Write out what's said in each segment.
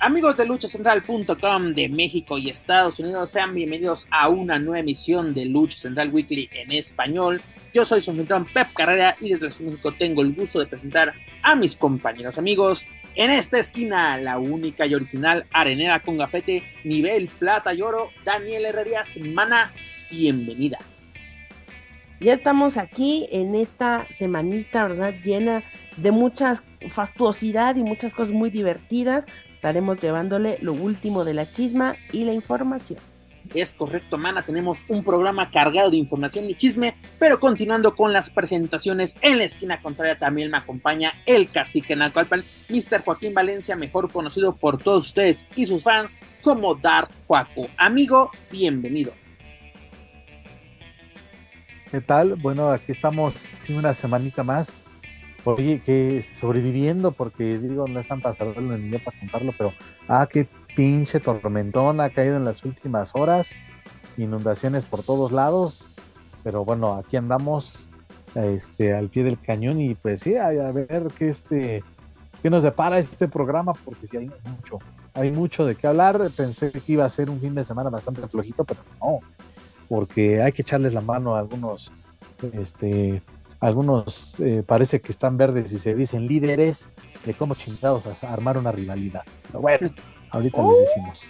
Amigos de luchacentral.com de México y Estados Unidos, sean bienvenidos a una nueva emisión de Lucha Central Weekly en español. Yo soy su anfitrión Pep Carrera y desde México tengo el gusto de presentar a mis compañeros amigos. En esta esquina, la única y original arenera con gafete, nivel plata y oro, Daniel Herrerías Mana, bienvenida. Ya estamos aquí en esta semanita, ¿verdad? Llena de mucha fastuosidad y muchas cosas muy divertidas estaremos llevándole lo último de la chisma y la información. Es correcto, mana. Tenemos un programa cargado de información y chisme, pero continuando con las presentaciones, en la esquina contraria también me acompaña el cacique Nacalpan, Mr. Joaquín Valencia, mejor conocido por todos ustedes y sus fans como Dark Juaco. Amigo, bienvenido. ¿Qué tal? Bueno, aquí estamos sin una semanita más Oye, que sobreviviendo, porque digo, no están para saberlo ni yo para contarlo, pero ah, qué pinche tormentón ha caído en las últimas horas, inundaciones por todos lados, pero bueno, aquí andamos este, al pie del cañón y pues sí, a, ver qué este, qué nos depara este programa, porque sí hay mucho, hay mucho de qué hablar. Pensé que iba a ser un fin de semana bastante flojito, pero no, porque hay que echarles la mano a algunos este, algunos eh, parece que están verdes y se dicen líderes de cómo chingados a armar una rivalidad. Pero bueno, ahorita les decimos.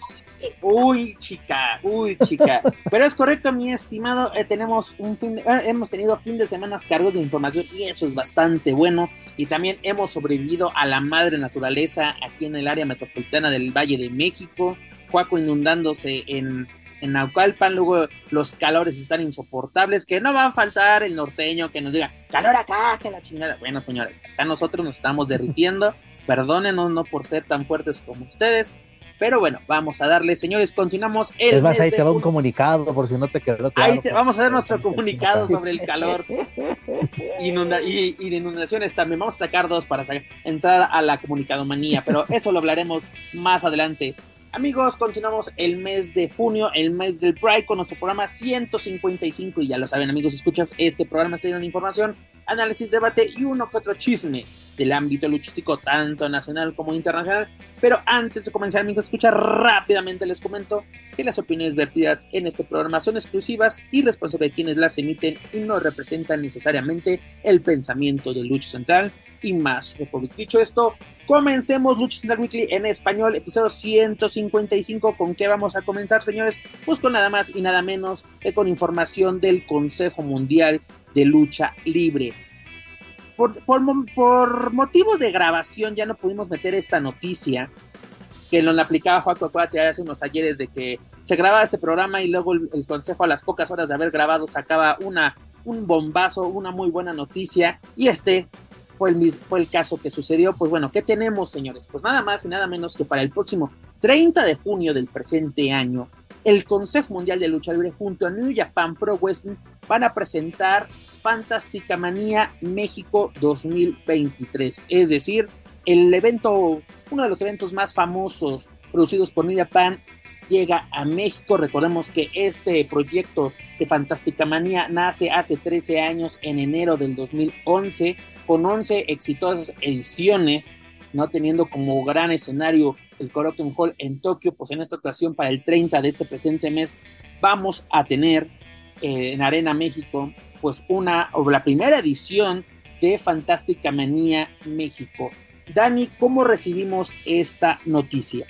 Uy, chica, uy, chica. Pero es correcto, mi estimado. Eh, tenemos un fin hemos tenido fin de semanas cargos de información y eso es bastante bueno. Y también hemos sobrevivido a la madre naturaleza aquí en el área metropolitana del Valle de México. Cuaco inundándose en en Naucalpan, luego los calores están insoportables, que no va a faltar el norteño que nos diga, calor acá, que la chingada. Bueno, señores, acá nosotros nos estamos derritiendo, perdónenos no por ser tan fuertes como ustedes, pero bueno, vamos a darle, señores, continuamos. El es más, ahí te va un comunicado por si no te quedó claro. Ahí te, vamos a ver nuestro comunicado sobre el calor Inunda y, y, de inundaciones también. Vamos a sacar dos para entrar a la comunicadomanía, pero eso lo hablaremos más adelante. Amigos, continuamos el mes de junio, el mes del Pride, con nuestro programa 155. Y ya lo saben, amigos, escuchas este programa, de información, análisis, debate y uno que otro chisme del ámbito luchístico, tanto nacional como internacional. Pero antes de comenzar, amigos, escuchar rápidamente les comento que las opiniones vertidas en este programa son exclusivas y responsables de quienes las emiten y no representan necesariamente el pensamiento de Lucha Central y más Republic. Dicho esto, comencemos Lucha Central Weekly en español, episodio 155. ¿Con qué vamos a comenzar, señores? Pues con nada más y nada menos que con información del Consejo Mundial de Lucha Libre. Por, por, motivos de grabación ya no pudimos meter esta noticia que lo aplicaba Juan Acuérdate hace unos ayeres de que se grababa este programa y luego el, el, consejo a las pocas horas de haber grabado sacaba una, un bombazo, una muy buena noticia y este fue el, mismo, fue el caso que sucedió. Pues bueno, ¿qué tenemos, señores? Pues nada más y nada menos que para el próximo 30 de junio del presente año, el Consejo Mundial de Lucha Libre junto a New Japan Pro Wrestling van a presentar Fantástica Manía México 2023. Es decir, el evento, uno de los eventos más famosos producidos por New Japan llega a México. Recordemos que este proyecto de Fantástica Manía nace hace 13 años en enero del 2011 con 11 exitosas ediciones, ¿no? Teniendo como gran escenario el Korakuen Hall en Tokio, pues en esta ocasión para el 30 de este presente mes vamos a tener eh, en Arena México, pues una, o la primera edición de Fantástica Manía México. Dani, ¿cómo recibimos esta noticia?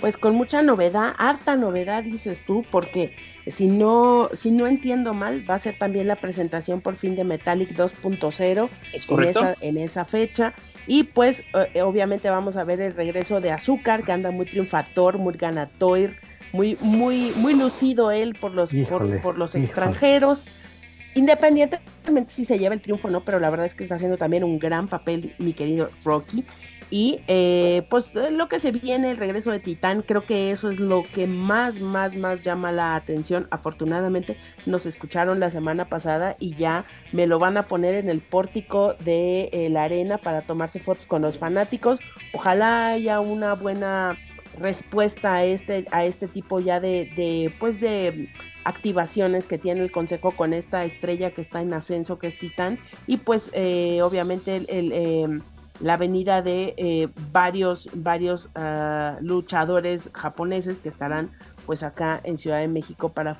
Pues con mucha novedad, harta novedad dices tú, porque si no, si no entiendo mal, va a ser también la presentación por fin de Metallic 2.0 en esa, en esa fecha. Y pues eh, obviamente vamos a ver el regreso de Azúcar, que anda muy triunfator, muy ganatoir, muy, muy, muy lucido él por los, por, los extranjeros. Independientemente si se lleva el triunfo o no, pero la verdad es que está haciendo también un gran papel mi querido Rocky. Y eh, pues lo que se viene, el regreso de Titán, creo que eso es lo que más, más, más llama la atención. Afortunadamente nos escucharon la semana pasada y ya me lo van a poner en el pórtico de eh, la arena para tomarse fotos con los fanáticos. Ojalá haya una buena respuesta a este, a este tipo ya de, de, pues de activaciones que tiene el consejo con esta estrella que está en ascenso que es Titán y pues eh, obviamente el, em, la venida de eh, varios, varios ah, luchadores japoneses que estarán pues acá en Ciudad de México para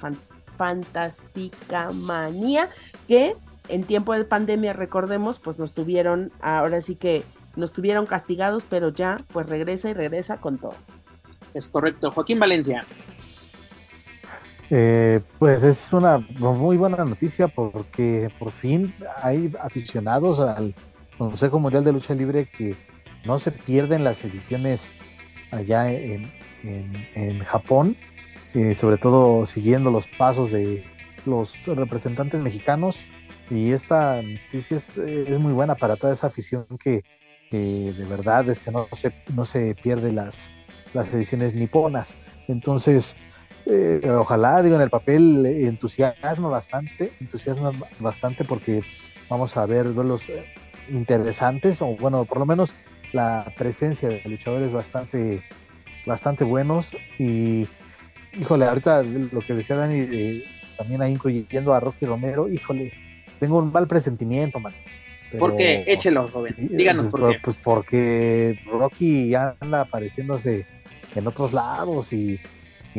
Fantástica Manía, que en tiempo de pandemia, recordemos, pues nos tuvieron, ahora sí que nos tuvieron castigados, pero ya pues regresa y regresa con todo. Es correcto. Joaquín Valencia. Eh, pues es una muy buena noticia porque por fin hay aficionados al Consejo Mundial de Lucha Libre que no se pierden las ediciones allá en, Japón, eh, sobre todo siguiendo los pasos de los representantes mexicanos. Y esta noticia es, muy buena para toda esa afición que, de verdad este, no, se, no se pierde las, las ediciones niponas. Entonces, eh, ojalá, digo, en el papel entusiasma bastante, entusiasma bastante porque vamos a ver duelos eh, interesantes, o bueno, por lo menos la presencia de luchadores bastante, bastante buenos. Y híjole, ahorita lo que decía Dani, también ahí incluyendo a Rocky Romero, híjole, tengo un mal presentimiento, man. ¿Por qué? Échelo, joven. Díganos pues, por qué. Pues porque Rocky ya anda apareciéndose en otros lados y,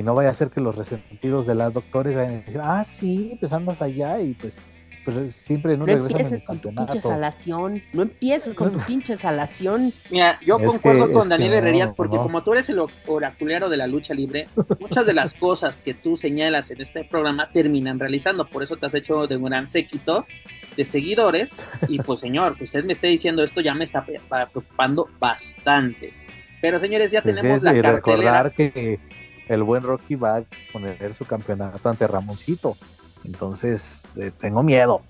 no vaya a ser que los resentidos de las doctores vayan a decir, ah, sí, pues andas allá y pues pues siempre no, no empieces con tu pinche salación, no empieces con tu pinche salación. Mira, yo concuerdo con Daniel Herrerías porque como tú eres el oraculero de la lucha libre, muchas de las cosas que tú señalas en este programa terminan realizando, por eso te has hecho de un gran séquito de seguidores y pues señor, que usted me esté diciendo esto ya me está preocupando bastante. Pero señores, ya pues tenemos la cartelera. recordar que el buen Rocky va a exponer su campeonato ante Ramoncito. Entonces, eh, tengo miedo,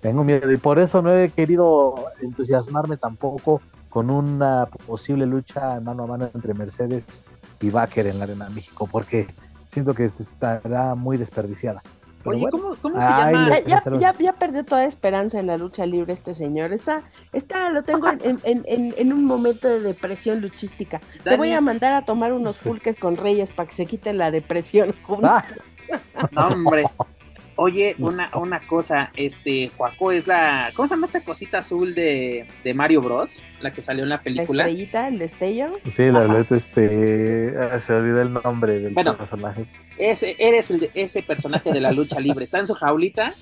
tengo miedo y por eso no he querido entusiasmarme tampoco con una posible lucha mano a mano entre Mercedes y Baker en la Arena México, porque siento que estará muy desperdiciada. Oye, ¿cómo, se llama? Ya, perdió toda esperanza en la lucha libre este señor. Está, está lo tengo en, un momento de depresión luchística. Te voy a mandar a tomar unos pulques con Reyes para que se quite la depresión. Ah. No, hombre. Oye, una, una cosa, este, Juaco es la, ¿cómo se llama esta cosita azul de, de Mario Bros? La que salió en la película. La estrellita, el destello. Sí, la verdad, este, ah, se olvida el nombre del personaje. Ese, eres el de, ese personaje de la lucha libre, está en su jaulita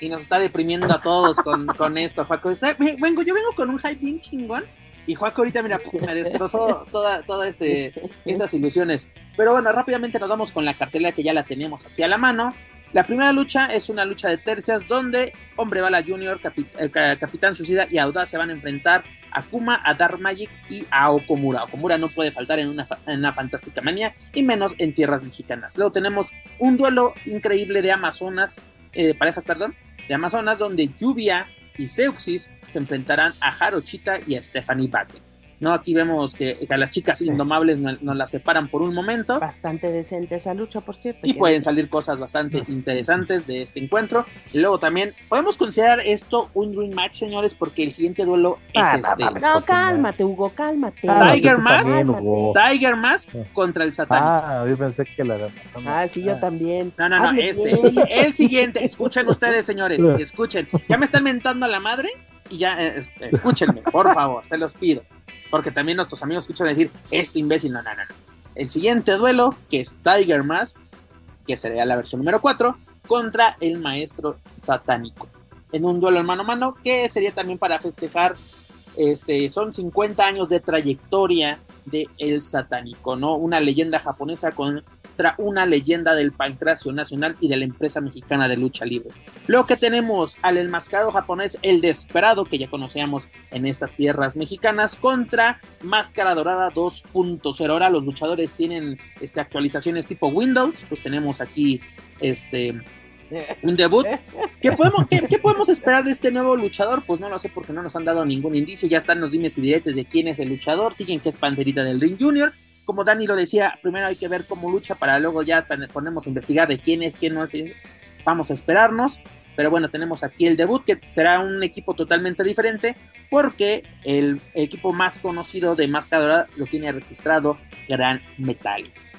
y nos está deprimiendo a todos con, con esto, Juaco. vengo, yo vengo con un hype bien chingón. Y Juaco ahorita, mira, me destrozó todas toda este, estas ilusiones. Pero bueno, rápidamente nos vamos con la cartelera que ya la tenemos aquí a la mano. La primera lucha es una lucha de tercias donde Hombre Bala Jr., eh, Capitán Suicida y Audaz se van a enfrentar a Kuma, a Dark Magic y a Okomura. Okomura no puede faltar en una, fantástica manía y menos en tierras mexicanas. Luego tenemos un duelo increíble de Amazonas, eh, parejas, perdón, de Amazonas donde Lluvia y Seuxis se enfrentarán a Jarochita y a Stephanie Batten. ¿No? Aquí vemos que, a las chicas indomables nos, las separan por un momento. Bastante decente esa lucha, por cierto. Y pueden salir cosas bastante interesantes de este encuentro. Y luego también, podemos considerar esto un dream match, señores, porque el siguiente duelo es ah, este. No, cálmate, Hugo, cálmate. Tiger Mask, Tiger Mask contra el Satán. Ah, yo pensé que la Ah, sí, yo ah. también. No, no, no, este. El siguiente, escuchen ustedes, señores, escuchen. Ya me están mentando a la madre y ya, eh, escúchenme, por favor, se los pido. Porque también nuestros amigos escuchan decir, este imbécil, no, no, no. El siguiente duelo, que es Tiger Mask, que sería la versión número 4, contra el maestro satánico. En un duelo en mano a mano, que sería también para festejar, este, son 50 años de trayectoria de El Satánico, ¿no? Una leyenda japonesa contra una leyenda del pancracio nacional y de la empresa mexicana de lucha libre. Luego que tenemos al enmascarado japonés El Desesperado, que ya conocíamos en estas tierras mexicanas, contra Máscara Dorada 2.0. Ahora los luchadores tienen este, actualizaciones tipo Windows, pues tenemos aquí este Un debut. ¿Qué podemos, qué, podemos esperar de este nuevo luchador? Pues no lo sé porque no nos han dado ningún indicio. Ya están los dimes y diretes de quién es el luchador. Siguen que es Panterita del Ring Junior. Como Dani lo decía, primero hay que ver cómo lucha para luego ya ponemos a investigar de quién es, quién no es. Vamos a esperarnos. Pero bueno, tenemos aquí el debut, que será un equipo totalmente diferente, porque el equipo más conocido de Máscara lo tiene registrado Gran Metallic.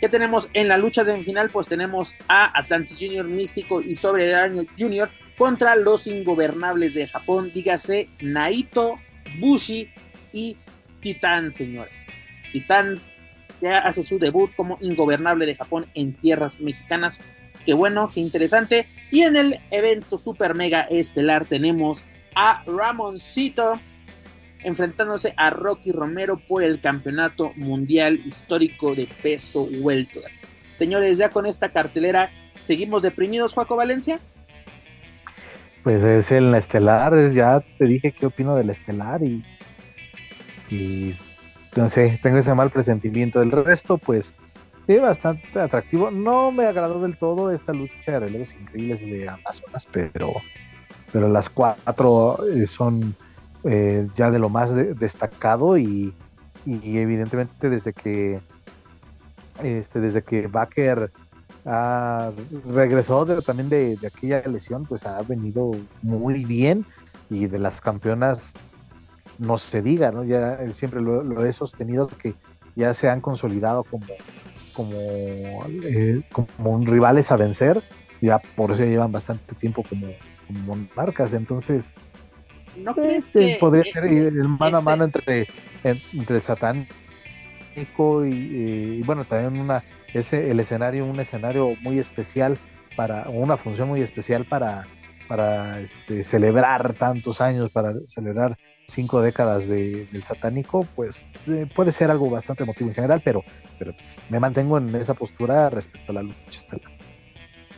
¿Qué tenemos en la lucha de final? Pues tenemos a Atlantis Junior, Místico y Sobre Año Junior contra los ingobernables de Japón, dígase Naito, Bushi y Titán, señores. Titán ya hace su debut como ingobernable de Japón en tierras mexicanas. Qué bueno, qué interesante. Y en el evento super mega estelar tenemos a Ramoncito enfrentándose a Rocky Romero por el campeonato mundial histórico de peso welter. Señores, ya con esta cartelera, ¿seguimos deprimidos, Juaco Valencia? Pues es el estelar, ya te dije qué opino del estelar y, y sé, tengo ese mal presentimiento. Del resto, pues sí, bastante atractivo. No me agradó del todo esta lucha de relevos increíbles de Amazonas, pero, pero las cuatro eh, son eh, ya de lo más destacado y, evidentemente desde que este, desde que Baker regresó también de, aquella lesión, pues ha venido muy bien y de las campeonas no se diga, ¿no? Ya siempre lo, he sostenido que ya se han consolidado como, como, eh, como rivales a vencer, ya por eso llevan bastante tiempo como, como marcas, entonces ¿No crees este, que podría ser el mano a mano entre, entre el satánico y, bueno, también una ese el escenario, un escenario muy especial para, una función muy especial para, para este, celebrar tantos años, para celebrar cinco décadas de, del satánico, pues eh, puede ser algo bastante emotivo en general, pero, pero pues, me mantengo en esa postura respecto a la lucha estelar.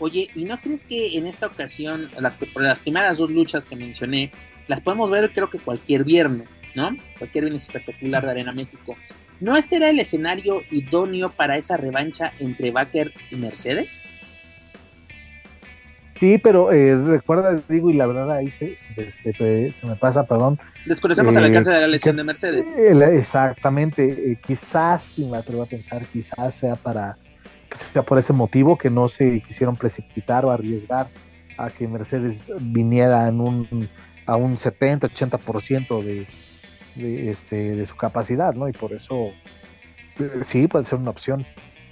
Oye, ¿y no crees que en esta ocasión, las, las primeras dos luchas que mencioné, las podemos ver creo que cualquier viernes, ¿no? Cualquier viernes espectacular de Arena México. ¿No este era el escenario idóneo para esa revancha entre Baker y Mercedes? Sí, pero eh, recuerda, digo, y la verdad ahí se, me pasa, perdón. Desconocemos el alcance de la lesión de Mercedes. exactamente, eh, quizás, si me atrevo a pensar, quizás sea para, sea por ese motivo que no se quisieron precipitar o arriesgar a que Mercedes viniera en un a un 70, 80% de, de, este, de su capacidad, ¿no? Y por eso eh, sí puede ser una opción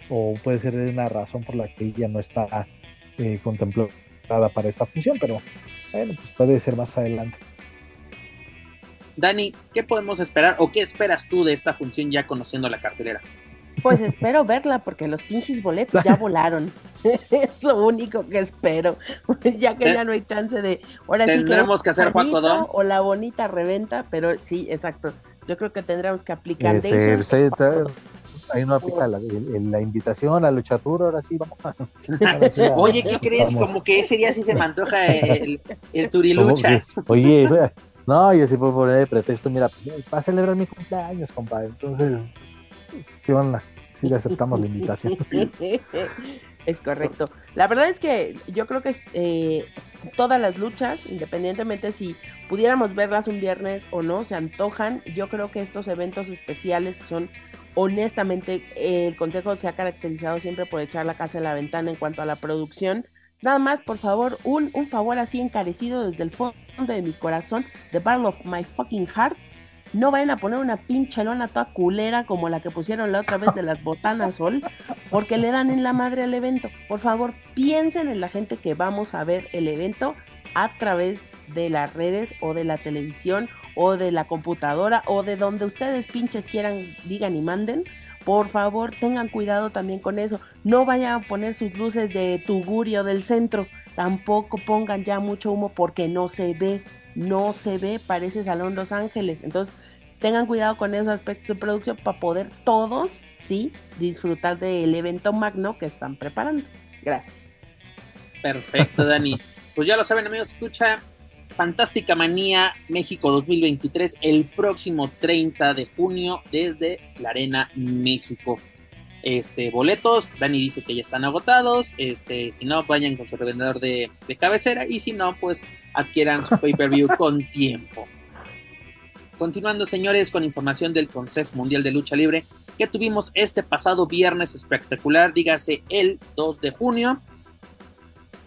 o puede ser una razón por la que ella no está eh, contemplada para esta función, pero bueno, pues puede ser más adelante. Dani, ¿qué podemos esperar o qué esperas tú de esta función ya conociendo la cartelera? Pues espero verla porque los pinches boletos ya volaron. es lo único que espero. ya que ya no hay chance de. Ahora tendremos que, hacer Paco O la bonita reventa, pero sí, exacto. Yo creo que tendremos que aplicar. Este, ahí no aplica la, la, invitación a luchatura, ahora sí, vamos a. Oye, ¿qué crees? Como que ese día sí se me antoja el, el turiluchas. Oye, no, yo sí puedo poner de pretexto, mira, pues, va a celebrar mi cumpleaños, compadre. Entonces, ¿qué onda? Sí le aceptamos la invitación. es correcto. La verdad es que yo creo que eh, todas las luchas, independientemente si pudiéramos verlas un viernes o no, se antojan. Yo creo que estos eventos especiales que son honestamente, el consejo se ha caracterizado siempre por echar la casa en la ventana en cuanto a la producción. Nada más, por favor, un, un favor así encarecido desde el fondo de mi corazón, The Battle of My Fucking Heart, no vayan a poner una pinche lona toda culera como la que pusieron la otra vez de las botanas sol, porque le dan en la madre al evento. Por favor, piensen en la gente que vamos a ver el evento a través de las redes o de la televisión o de la computadora o de donde ustedes pinches quieran, digan y manden. Por favor, tengan cuidado también con eso. No vayan a poner sus luces de tugurio del centro. Tampoco pongan ya mucho humo porque no se ve no se ve, parece Salón Los Ángeles. Entonces, tengan cuidado con esos aspectos de producción para poder todos, sí, disfrutar del evento magno que están preparando. Gracias. Perfecto, Dani. pues ya lo saben, amigos, escucha Fantástica Manía México 2023 el próximo 30 de junio desde la Arena México. este, boletos. Dani dice que ya están agotados. Este, si no, vayan con su revendedor de, de cabecera. Y si no, pues adquieran su pay-per-view con tiempo. Continuando, señores, con información del Consejo Mundial de Lucha Libre que tuvimos este pasado viernes espectacular, dígase el 2 de junio.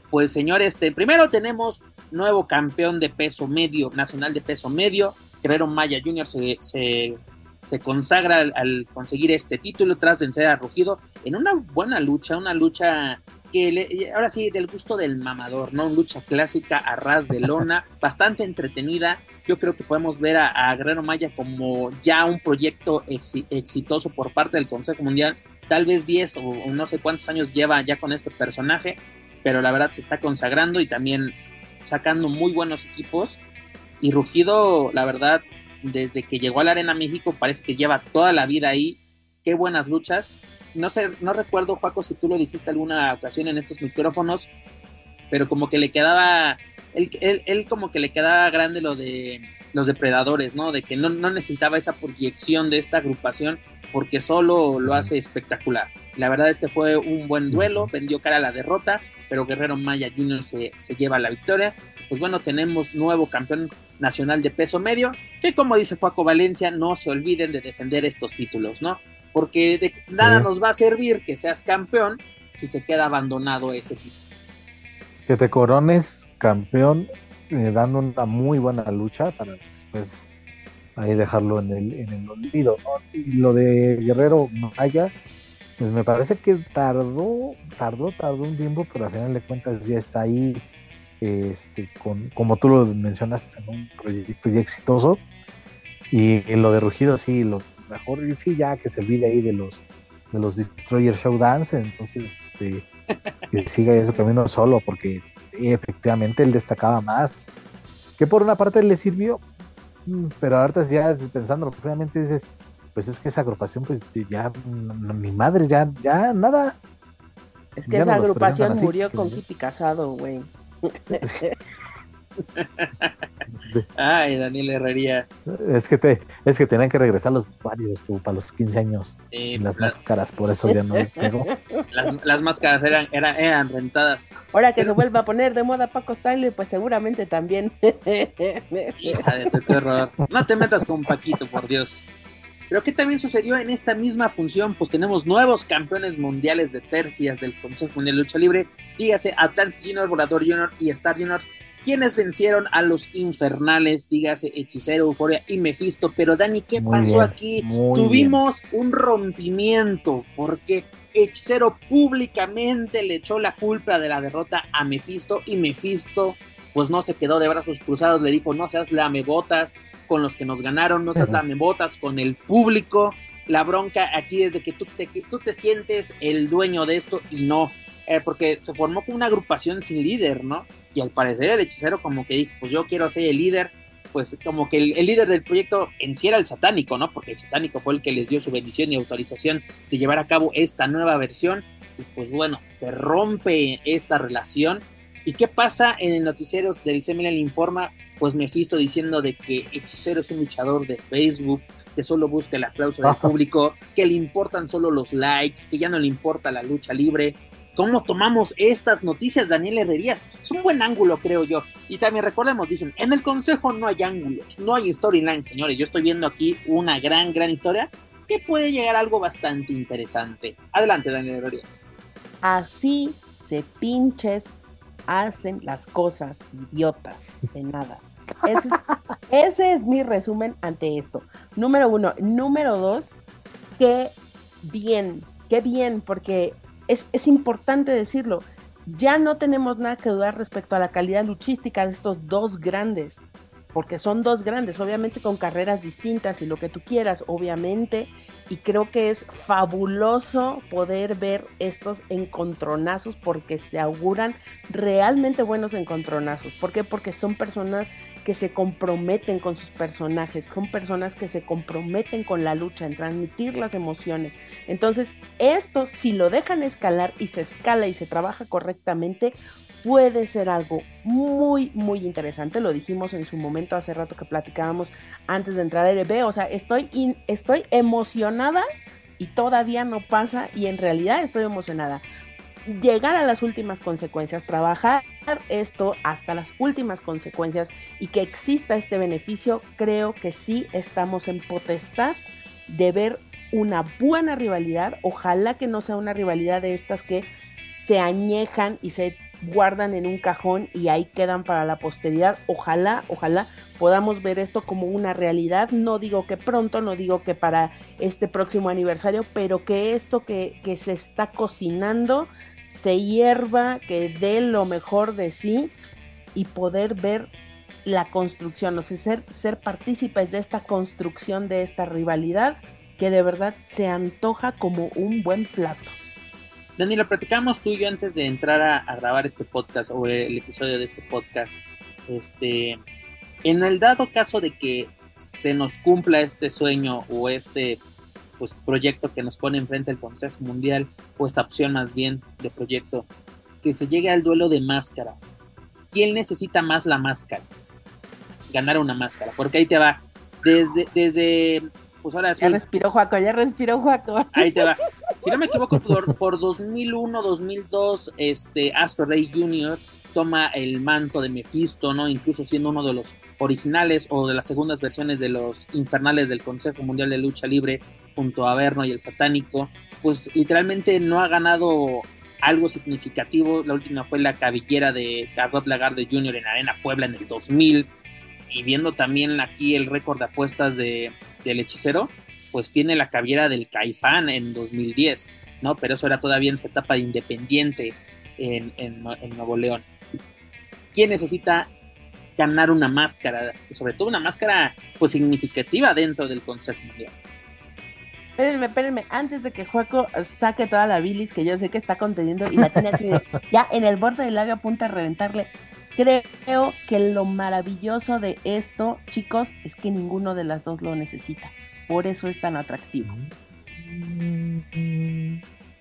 Pues, señores, este, primero tenemos nuevo campeón de peso medio, nacional de peso medio. Guerrero Maya Jr. se, se, consagra al, conseguir este título tras vencer a Rugido en una buena lucha, una lucha que ahora sí, del gusto del mamador, ¿no? Lucha clásica a ras de lona, bastante entretenida. Yo creo que podemos ver a, Guerrero Maya como ya un proyecto exitoso por parte del Consejo Mundial. Tal vez 10 o, no sé cuántos años lleva ya con este personaje, pero la verdad se está consagrando y también sacando muy buenos equipos. Y Rugido, la verdad, desde que llegó a la Arena México, parece que lleva toda la vida ahí. Qué buenas luchas no sé, no recuerdo, Paco, si tú lo dijiste alguna ocasión en estos micrófonos, pero como que le quedaba, él, él, como que le quedaba grande lo de los depredadores, ¿no? De que no, no, necesitaba esa proyección de esta agrupación porque solo lo hace espectacular. La verdad este fue un buen duelo, vendió cara a la derrota, pero Guerrero Maya Jr. se, se lleva la victoria. Pues bueno, tenemos nuevo campeón nacional de peso medio, que como dice Paco Valencia, no se olviden de defender estos títulos, ¿no? Porque de nada nos va a servir que seas campeón si se queda abandonado ese tipo. Que te corones campeón eh, dando una muy buena lucha para después ahí dejarlo en el, en el olvido. Y lo de Guerrero Maya, pues me parece que tardó, tardó, tardó un tiempo, pero al final de cuentas ya está ahí, este, con, como tú lo mencionaste, en un proyecto ya exitoso. Y, y lo de Rugido sí, lo mejor sí ya que se olvide ahí de los de los Destroyer Showdance, entonces este que siga ese camino solo, porque efectivamente él destacaba más. Que por una parte le sirvió, mm, pero ahorita ya pensando realmente dices, pues es que esa agrupación, pues ya, mi madre, ya, ya nada. Es que esa agrupación murió con Kitty Casado, güey. Ay, Daniel Herrerías. Es que te, es que tenían que regresar los vestuarios tú, para los 15 años. y las pues, máscaras, por eso ya no pegó. Las, máscaras eran, eran, eran rentadas. Ahora que se vuelva a poner de moda Paco Style, pues seguramente también. Hija de tu terror. No te metas con Paquito, por Dios. Pero ¿qué también sucedió en esta misma función? Pues tenemos nuevos campeones mundiales de tercias del Consejo Mundial de Lucha Libre. Dígase Atlantis Junior, Volador Junior y Star Junior quienes vencieron a los infernales, dígase Hechicero, Euforia y Mephisto. Pero Dani, ¿qué pasó aquí? Tuvimos un rompimiento porque Hechicero públicamente le echó la culpa de la derrota a Mephisto y Mephisto pues no se quedó de brazos cruzados, le dijo no seas lamebotas con los que nos ganaron, no seas lamebotas con el público. La bronca aquí es de que tú te, tú te sientes el dueño de esto y no, eh, porque se formó como una agrupación sin líder, ¿no? Y al parecer el hechicero como que dijo, pues yo quiero ser el líder, pues como que el, líder del proyecto en sí era el satánico, ¿no? Porque el satánico fue el que les dio su bendición y autorización de llevar a cabo esta nueva versión. Y pues bueno, se rompe esta relación. ¿Y qué pasa en el noticiero del CML Informa? Pues Mephisto diciendo de que Hechicero es un luchador de Facebook, que solo busca el aplauso del público, que le importan solo los likes, que ya no le importa la lucha libre, cómo tomamos estas noticias, Daniel Herrerías. Es un buen ángulo, creo yo. Y también recordemos, dicen, en el consejo no hay ángulos, no hay storyline, señores. Yo estoy viendo aquí una gran, gran historia que puede llegar a algo bastante interesante. Adelante, Daniel Herrerías. Así se pinches hacen las cosas idiotas de nada. Ese es, ese es mi resumen ante esto. Número uno. Número dos, qué bien, qué bien, porque es, importante decirlo, ya no tenemos nada que dudar respecto a la calidad luchística de estos dos grandes, porque son dos grandes, obviamente con carreras distintas y lo que tú quieras, obviamente, y creo que es fabuloso poder ver estos encontronazos porque se auguran realmente buenos encontronazos. ¿Por qué? Porque son personas que se comprometen con sus personajes, con personas que se comprometen con la lucha, en transmitir las emociones. Entonces, esto, si lo dejan escalar y se escala y se trabaja correctamente, puede ser algo muy, muy interesante. Lo dijimos en su momento hace rato que platicábamos antes de entrar a RB. O sea, estoy, estoy emocionada y todavía no pasa y en realidad estoy emocionada. Llegar a las últimas consecuencias, trabajar esto hasta las últimas consecuencias y que exista este beneficio, creo que sí estamos en potestad de ver una buena rivalidad. Ojalá que no sea una rivalidad de estas que se añejan y se guardan en un cajón y ahí quedan para la posteridad. Ojalá, ojalá podamos ver esto como una realidad. No digo que pronto, no digo que para este próximo aniversario, pero que esto que, que se está cocinando se hierva, que dé lo mejor de sí y poder ver la construcción, o sea, ser, ser partícipes de esta construcción, de esta rivalidad, que de verdad se antoja como un buen plato. Dani, platicamos tú y yo antes de entrar a, grabar este podcast o el episodio de este podcast. Este, en el dado caso de que se nos cumpla este sueño o este pues, proyecto que nos pone enfrente el Consejo Mundial, o esta opción más bien de proyecto, que se llegue al duelo de máscaras. ¿Quién necesita más la máscara? Ganar una máscara, porque ahí te va. Desde, desde pues ahora sí. Ya respiró Juaco, ya respiró Juaco. Ahí te va. Si no me equivoco, por, por 2001, 2002, este Astro Rey Jr. toma el manto de Mephisto, ¿no? Incluso siendo uno de los originales o de las segundas versiones de los infernales del Consejo Mundial de Lucha Libre junto a Verno y el Satánico, pues literalmente no ha ganado algo significativo. La última fue la cabellera de Carlos Lagarde Jr. en Arena Puebla en el 2000. Y viendo también aquí el récord de apuestas de, del hechicero, pues tiene la cabellera del Caifán en 2010, ¿no? Pero eso era todavía en su etapa de independiente en, en, Nuevo León. ¿Quién necesita ganar una máscara? Sobre todo una máscara pues significativa dentro del Consejo Mundial. Espérenme, espérenme, antes de que Juaco saque toda la bilis que yo sé que está conteniendo y la tiene así ya en el borde del labio a punto de reventarle. Creo que lo maravilloso de esto, chicos, es que ninguno de las dos lo necesita. Por eso es tan atractivo.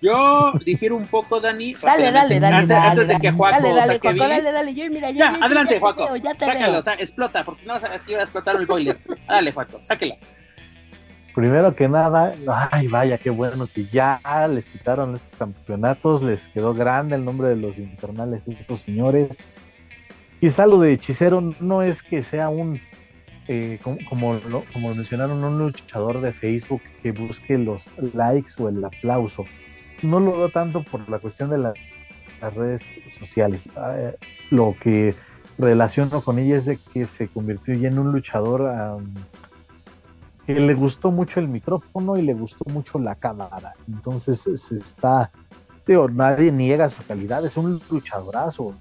Yo difiero un poco, Dani. Dale, dale, dale. Antes, de que Juaco dale, dale, saque Juaco, dale, dale, yo, mira, ya, adelante, Juaco. Sácalo, explota, porque no vas a, a explotar el boiler. Dale, Juaco, sáquelo. Primero que nada, ay, vaya, qué bueno que ya les quitaron estos campeonatos, les quedó grande el nombre de los infernales de estos señores. Quizá lo de hechicero no es que sea un, eh, como, lo, como mencionaron, un luchador de Facebook que busque los likes o el aplauso. No lo veo tanto por la cuestión de las redes sociales. Eh, lo que relaciono con ella es de que se convirtió ya en un luchador que le gustó mucho el micrófono y le gustó mucho la cámara. Entonces se está, digo, nadie niega su calidad, es un luchadorazo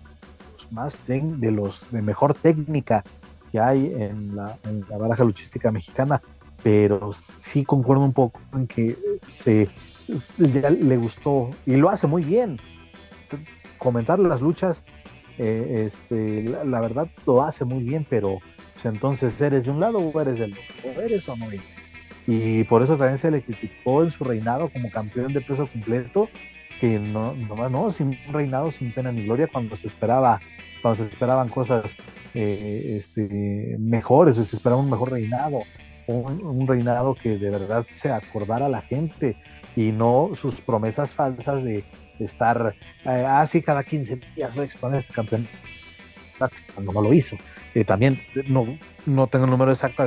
más de los de mejor técnica que hay en la, baraja luchística mexicana, pero sí concuerdo un poco en que se le gustó y lo hace muy bien. Comentar las luchas, eh, este, la, verdad lo hace muy bien, pero pues, entonces eres de un lado o eres del otro, o eres o no eres. Y por eso también se le criticó en su reinado como campeón de peso completo que no, no, no, sin reinado sin pena ni gloria cuando se esperaba, cuando se esperaban cosas eh, este, mejores, se esperaba un mejor reinado, un, un, reinado que de verdad se acordara a la gente y no sus promesas falsas de, estar así eh, ah, cada 15 días voy a exponer este campeón cuando no lo hizo. Eh, también no, no tengo el número exacto,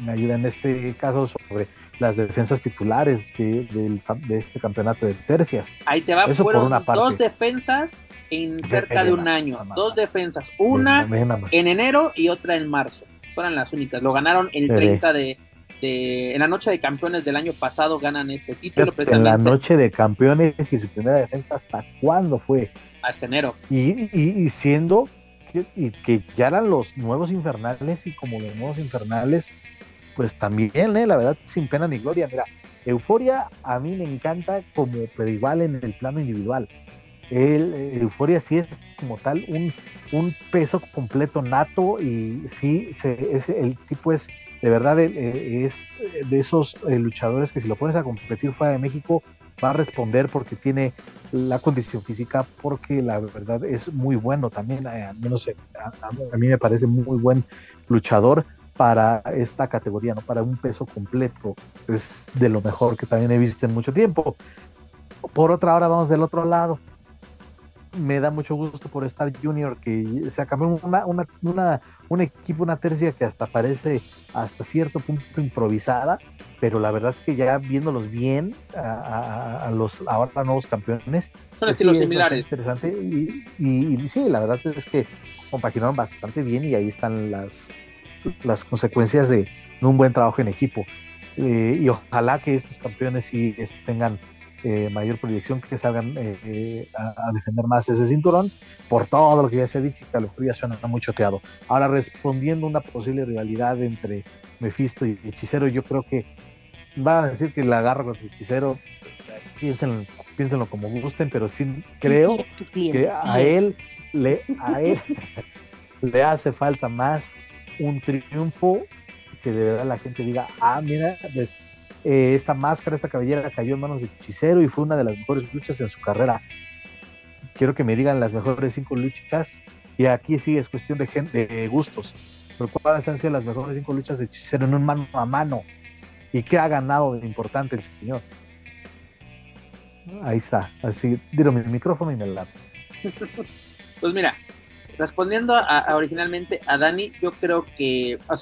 me ayuda en este caso sobre las defensas titulares de, este campeonato de tercias. Ahí te va, Eso fueron dos defensas en cerca de, un año, dos defensas, una en enero y otra en marzo, fueron las únicas, lo ganaron el 30 de, en la noche de campeones del año pasado ganan este título. En la noche de campeones y su primera defensa, ¿hasta cuándo fue? Hasta enero. Y, y, siendo que, y que ya eran los nuevos infernales y como los nuevos infernales pues también, ¿eh? la verdad, sin pena ni gloria. Mira, Euforia a mí me encanta como, pero igual en el plano individual. El, eh, Euforia sí es como tal un, un peso completo nato y sí, se, es, el tipo es, de verdad, eh, es de esos luchadores que si lo pones a competir fuera de México, va a responder porque tiene la condición física, porque la verdad es muy bueno también, a, menos a, a, mí me parece muy buen luchador para esta categoría, ¿no? Para un peso completo. Es de lo mejor que también he visto en mucho tiempo. Por otra, ahora vamos del otro lado. Me da mucho gusto por estar Junior, que se acabó una, una, una, un equipo, una tercia que hasta parece hasta cierto punto improvisada, pero la verdad es que ya viéndolos bien a, los ahora nuevos campeones. Son pues estilos similares. Interesante y, y, sí, la verdad es que compaginaron bastante bien y ahí están las, las consecuencias de, un buen trabajo en equipo. Eh, y ojalá que estos campeones sí tengan eh, mayor proyección, que salgan eh, a, defender más ese cinturón, por todo lo que ya se ha dicho, que a lo ya suena muy choteado. Ahora, respondiendo a una posible rivalidad entre Mephisto y Hechicero, yo creo que va a decir que la agarro con Hechicero, piénsenlo, piénsenlo como gusten, pero sí creo que a él, le, a él le hace falta más un triunfo que de verdad la gente diga, ah, mira, eh, esta máscara, esta cabellera cayó en manos de Hechicero y fue una de las mejores luchas en su carrera. Quiero que me digan las mejores cinco luchas, y aquí sí es cuestión de, gente, de gustos, pero cuáles han sido las mejores cinco luchas de Hechicero en un mano a mano, y qué ha ganado de importante el señor. Ahí está, así, dilo mi micrófono y me la. Pues mira, respondiendo originalmente a Dani, yo creo que o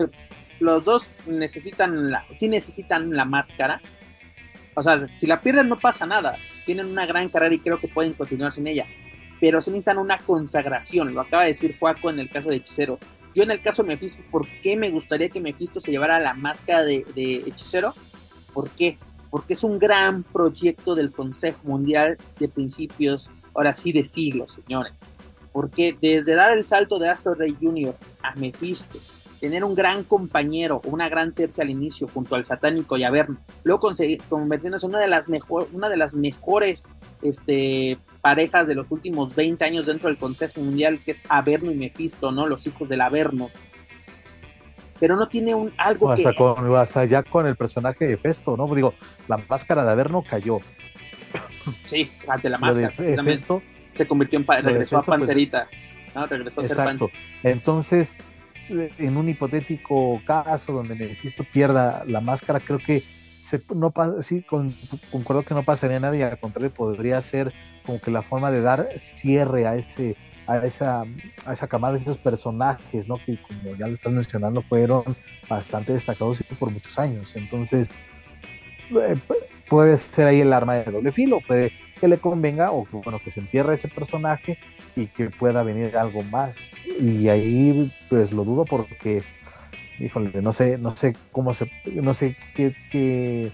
los dos necesitan la, sí necesitan la máscara. O sea, si la pierden no pasa nada. Tienen una gran carrera y creo que pueden continuar sin ella. Pero se necesitan una consagración. Lo acaba de decir Juaco en el caso de Hechicero. Yo en el caso de Mephisto, ¿por qué me gustaría que Mephisto se llevara la máscara de, Hechicero? ¿Por qué? Porque es un gran proyecto del Consejo Mundial de principios, ahora sí, de siglos, señores porque desde dar el salto de Astro Rey Jr. a Mephisto, tener un gran compañero, una gran tercia al inicio junto al satánico y a Averno, luego conseguir convirtiéndose en una de las, mejor, una de las mejores este, parejas de los últimos 20 años dentro del Consejo Mundial, que es Averno y Mephisto, ¿no? Los hijos del Averno. Pero no tiene un algo hasta que. Con, hasta ya con el personaje de Festo, ¿no? Digo, la máscara de Averno cayó. Sí, ante la máscara. De Festo, se convirtió en regresó a pues, Panterita, ¿no? Regresó a Exacto. Entonces, en un hipotético caso donde Mephisto pierda la máscara, creo que se, no sí, con, concuerdo que no pasaría nada y al contrario podría ser como que la forma de dar cierre a ese a esa, a esa camada de esos personajes, ¿no? Que como ya lo estás mencionando, fueron bastante destacados por muchos años. Entonces, eh, puede ser ahí el arma de doble filo, puede que le convenga o bueno, que se entierre ese personaje y que pueda venir algo más. Y ahí pues lo dudo porque, híjole, no sé, no sé cómo se, no sé qué,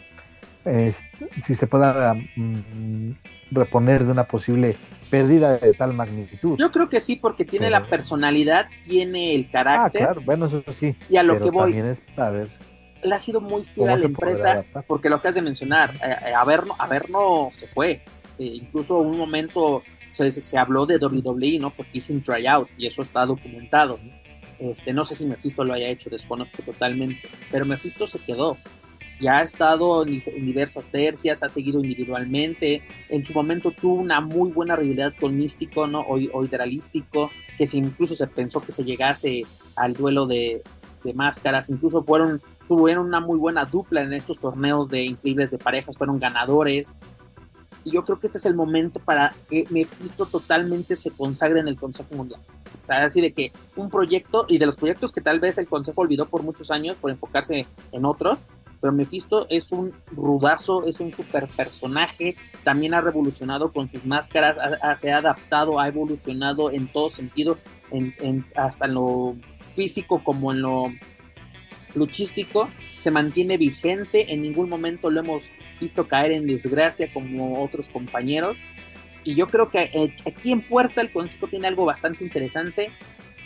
si se pueda mm, reponer de una posible pérdida de tal magnitud. Yo creo que sí, porque tiene la personalidad, tiene el carácter. Ah, claro, bueno, eso sí. Y a lo que voy. Es, a ver, él ha sido muy fiel a la empresa, porque lo que has de mencionar, eh, eh, a ver no se fue, eh, incluso un momento se, se, habló de WWE, ¿no? Porque hizo un tryout y eso está documentado. ¿no? Este, no sé si Mephisto lo haya hecho, desconozco totalmente, pero Mephisto se quedó. Ya ha estado en, diversas tercias, ha seguido individualmente. En su momento tuvo una muy buena rivalidad con Místico, ¿no? O, o que si incluso se pensó que se llegase al duelo de, de máscaras. Incluso fueron, tuvieron una muy buena dupla en estos torneos de increíbles de parejas, fueron ganadores. Y yo creo que este es el momento para que Mephisto totalmente se consagre en el Consejo Mundial. O sea, así de que un proyecto, y de los proyectos que tal vez el Consejo olvidó por muchos años por enfocarse en otros, pero Mephisto es un rudazo, es un super personaje, también ha revolucionado con sus máscaras, se ha adaptado, ha evolucionado en todo sentido, en, hasta en lo físico como en lo luchístico, se mantiene vigente, en ningún momento lo hemos visto caer en desgracia como otros compañeros. Y yo creo que eh, aquí en Puerta el Consejo tiene algo bastante interesante.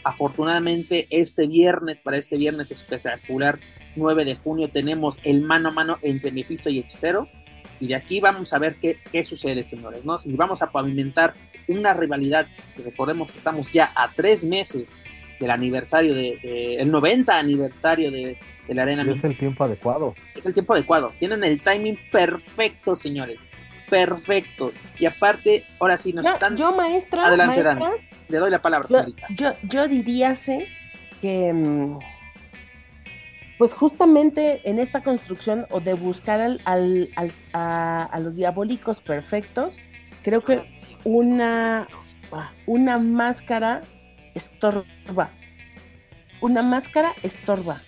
Afortunadamente este viernes, para este viernes espectacular 9 de junio, tenemos el mano a mano entre Mephisto y Hechicero. Y de aquí vamos a ver qué, qué sucede, señores. ¿no? Si vamos a pavimentar una rivalidad, recordemos que estamos ya a tres meses del aniversario, de, el 90 aniversario de, la Arena. Es el tiempo adecuado. Es el tiempo adecuado. Tienen el timing perfecto, señores. Perfecto. Y aparte, ahora sí nos están. Yo, maestra. Adelante, Le doy la palabra, yo, señorita. Yo, yo diría que. Mm, Pues justamente en esta construcción o de buscar al, a, los diabólicos perfectos, creo que una, una máscara estorba. Una máscara estorba.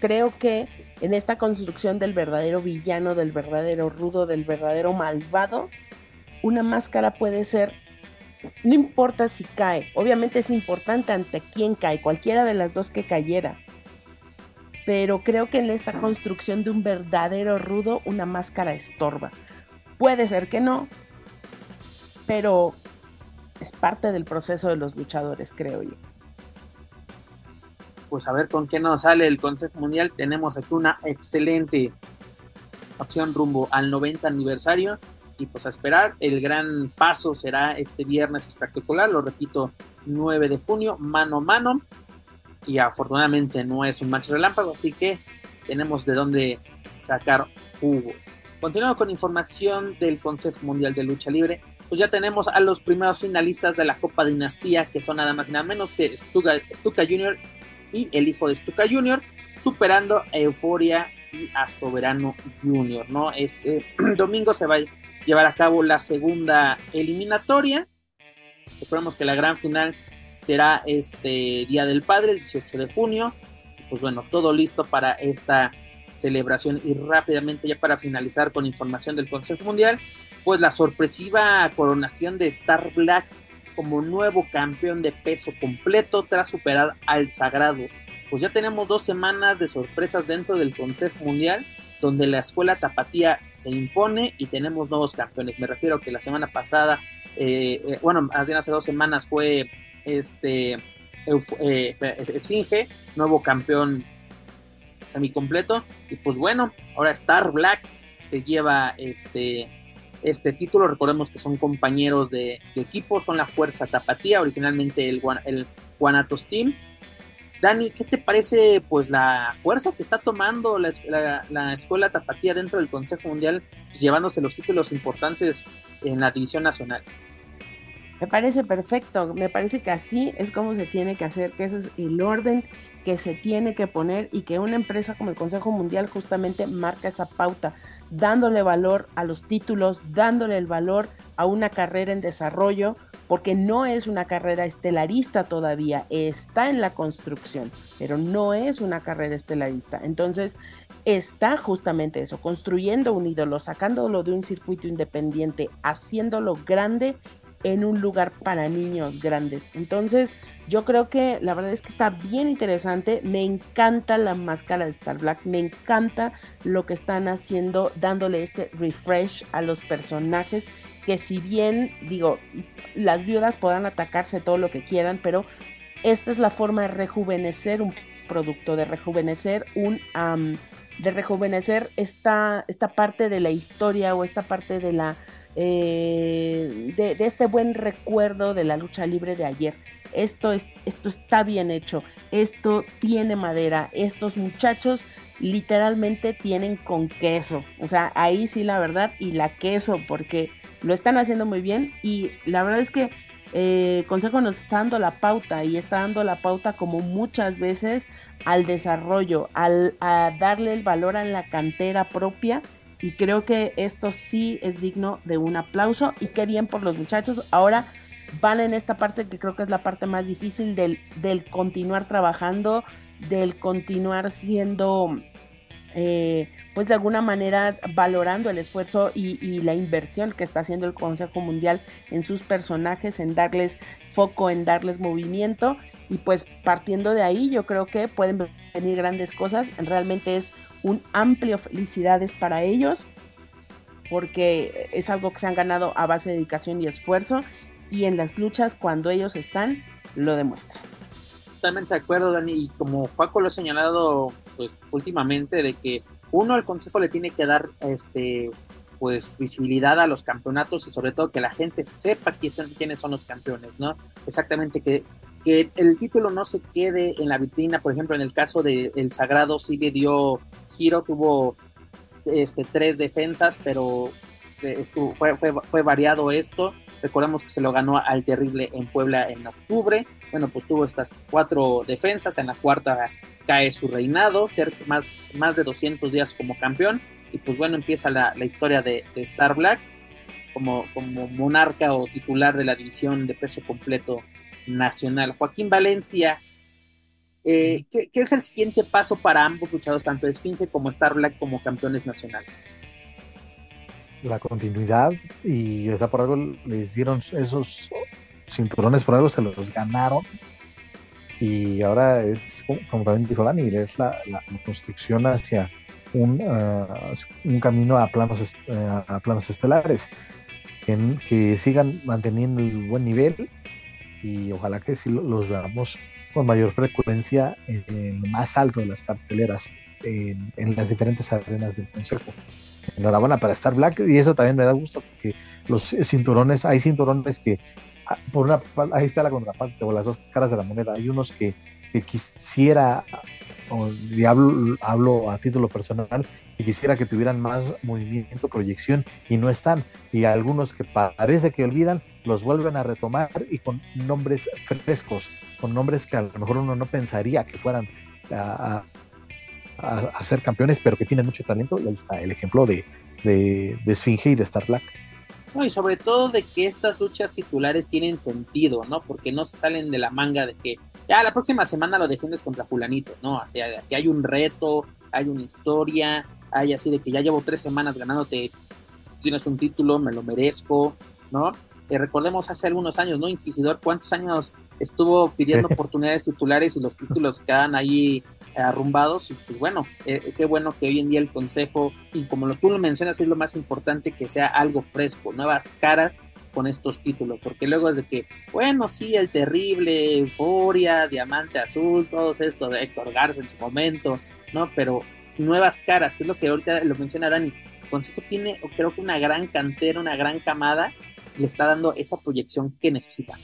Creo que en esta construcción del verdadero villano, del verdadero rudo, del verdadero malvado, una máscara puede ser, no importa si cae, obviamente es importante ante quién cae, cualquiera de las dos que cayera, pero creo que en esta construcción de un verdadero rudo, una máscara estorba. Puede ser que no, pero es parte del proceso de los luchadores, creo yo. Pues a ver con qué nos sale el Consejo Mundial. Tenemos aquí una excelente opción rumbo al 90 aniversario y pues a esperar. El gran paso será este viernes espectacular, lo repito, 9 de junio, mano a mano. Y afortunadamente no es un match relámpago, así que tenemos de dónde sacar jugo. Continuando con información del Consejo Mundial de Lucha Libre, pues ya tenemos a los primeros finalistas de la Copa Dinastía, que son nada más y nada menos que Stuka, Stuka Jr. y el hijo de Stuka Jr., superando a Euforia y a Soberano Jr., ¿no? Este domingo se va a llevar a cabo la segunda eliminatoria. Recordemos que la gran final será este Día del Padre, el 18 de junio. Pues bueno, todo listo para esta celebración y rápidamente ya para finalizar con información del Consejo Mundial, pues la sorpresiva coronación de Star Black como nuevo campeón de peso completo tras superar al Sagrado. Pues ya tenemos dos semanas de sorpresas dentro del Consejo Mundial donde la escuela tapatía se impone y tenemos nuevos campeones. Me refiero que la semana pasada, eh, eh, bueno, hace dos semanas fue este eh, Esfinge, nuevo campeón semicompleto. Y pues bueno, ahora Star Black se lleva este, este título. Recordemos que son compañeros de, equipo, son la Fuerza Tapatía, originalmente el, el Guanatos Team Dani, ¿qué te parece pues la fuerza que está tomando la, escuela tapatía dentro del Consejo Mundial, pues, llevándose los títulos importantes en la división nacional? Me parece perfecto, me parece que así es como se tiene que hacer, que ese es el orden que se tiene que poner y que una empresa como el Consejo Mundial justamente marca esa pauta, dándole valor a los títulos, dándole el valor a una carrera en desarrollo, porque no es una carrera estelarista todavía, está en la construcción, pero no es una carrera estelarista. Entonces, está justamente eso, construyendo un ídolo, sacándolo de un circuito independiente, haciéndolo grande en un lugar para niños grandes. Entonces, yo creo que la verdad es que está bien interesante. Me encanta la máscara de Star Black. Me encanta lo que están haciendo, dándole este refresh a los personajes que si bien, digo, las viudas podrán atacarse todo lo que quieran, pero esta es la forma de rejuvenecer un producto, de rejuvenecer un... de rejuvenecer esta, esta parte de la historia o esta parte de la eh, de, este buen recuerdo de la lucha libre de ayer. Esto, es, esto está bien hecho, esto tiene madera, estos muchachos literalmente tienen con queso, o sea, ahí sí la verdad y la queso, porque lo están haciendo muy bien y la verdad es que eh, Consejo nos está dando la pauta y está dando la pauta como muchas veces al desarrollo, al, a darle el valor a la cantera propia y creo que esto sí es digno de un aplauso. Y qué bien por los muchachos. Ahora van en esta parte que creo que es la parte más difícil del, del continuar trabajando, del continuar siendo eh, pues de alguna manera valorando el esfuerzo y, la inversión que está haciendo el Consejo Mundial en sus personajes, en darles foco, en darles movimiento. Y pues partiendo de ahí yo creo que pueden venir grandes cosas, realmente es un amplio felicidades para ellos porque es algo que se han ganado a base de dedicación y esfuerzo y en las luchas cuando ellos están lo demuestran. Totalmente de acuerdo, Dani, y como Paco lo ha señalado pues últimamente de que uno el consejo le tiene que dar este pues visibilidad a los campeonatos y sobre todo que la gente sepa quiénes son, quiénes son los campeones, ¿no? Exactamente, que, que el título no se quede en la vitrina, por ejemplo, en el caso del El Sagrado sí le dio giro, tuvo este, tres defensas, pero estuvo, fue, variado esto. Recordemos que se lo ganó al Terrible en Puebla en octubre. Bueno, pues tuvo estas cuatro defensas. En la cuarta cae su reinado, ser más, más de 200 días como campeón, y pues bueno, empieza la, historia de, Star Black como, como monarca o titular de la división de peso completo nacional. Joaquín Valencia, eh, ¿qué, es el siguiente paso para ambos luchadores, tanto Esfinge como Star Black, como campeones nacionales? La continuidad, y o sea, por algo les dieron esos cinturones, por algo se los ganaron. Y ahora es, como también dijo Dani, es la, construcción hacia un, uh, un camino a planos, uh, a planos estelares, en, que sigan manteniendo el buen nivel y ojalá que sí los veamos con mayor frecuencia en el más alto de las carteleras en, las diferentes arenas del consejo. Enhorabuena para Star Black y eso también me da gusto porque los cinturones, hay cinturones que ah, por una ahí está la contraparte o las dos caras de la moneda. Hay unos que, que quisiera, y hablo, hablo a título personal, que quisiera que tuvieran más movimiento, proyección y no están. Y algunos que parece que olvidan, los vuelven a retomar y con nombres frescos, con nombres que a lo mejor uno no pensaría que fueran a, ser campeones, pero que tienen mucho talento. Y ahí está el ejemplo de, de, Esfinge y de Star Black. No, y sobre todo de que estas luchas titulares tienen sentido, ¿no? Porque no se salen de la manga de que ya la próxima semana lo defiendes contra fulanito, ¿no? O sea, que hay un reto, hay una historia, hay así de que ya llevo tres semanas ganándote, tienes un título, me lo merezco, ¿no? Eh, recordemos hace algunos años, ¿no? Inquisidor, ¿cuántos años estuvo pidiendo oportunidades titulares y los títulos quedan ahí arrumbados? Y pues bueno, eh, qué bueno que hoy en día el consejo, y como lo, tú lo mencionas, es lo más importante que sea algo fresco, nuevas caras con estos títulos, porque luego es de que, bueno, sí, el terrible, Euforia, Diamante Azul, todos esto de Héctor Garza en su momento, ¿no? Pero nuevas caras, que es lo que ahorita lo menciona Dani. El Consejo tiene, creo que una gran cantera, una gran camada, le está dando esa proyección que necesita.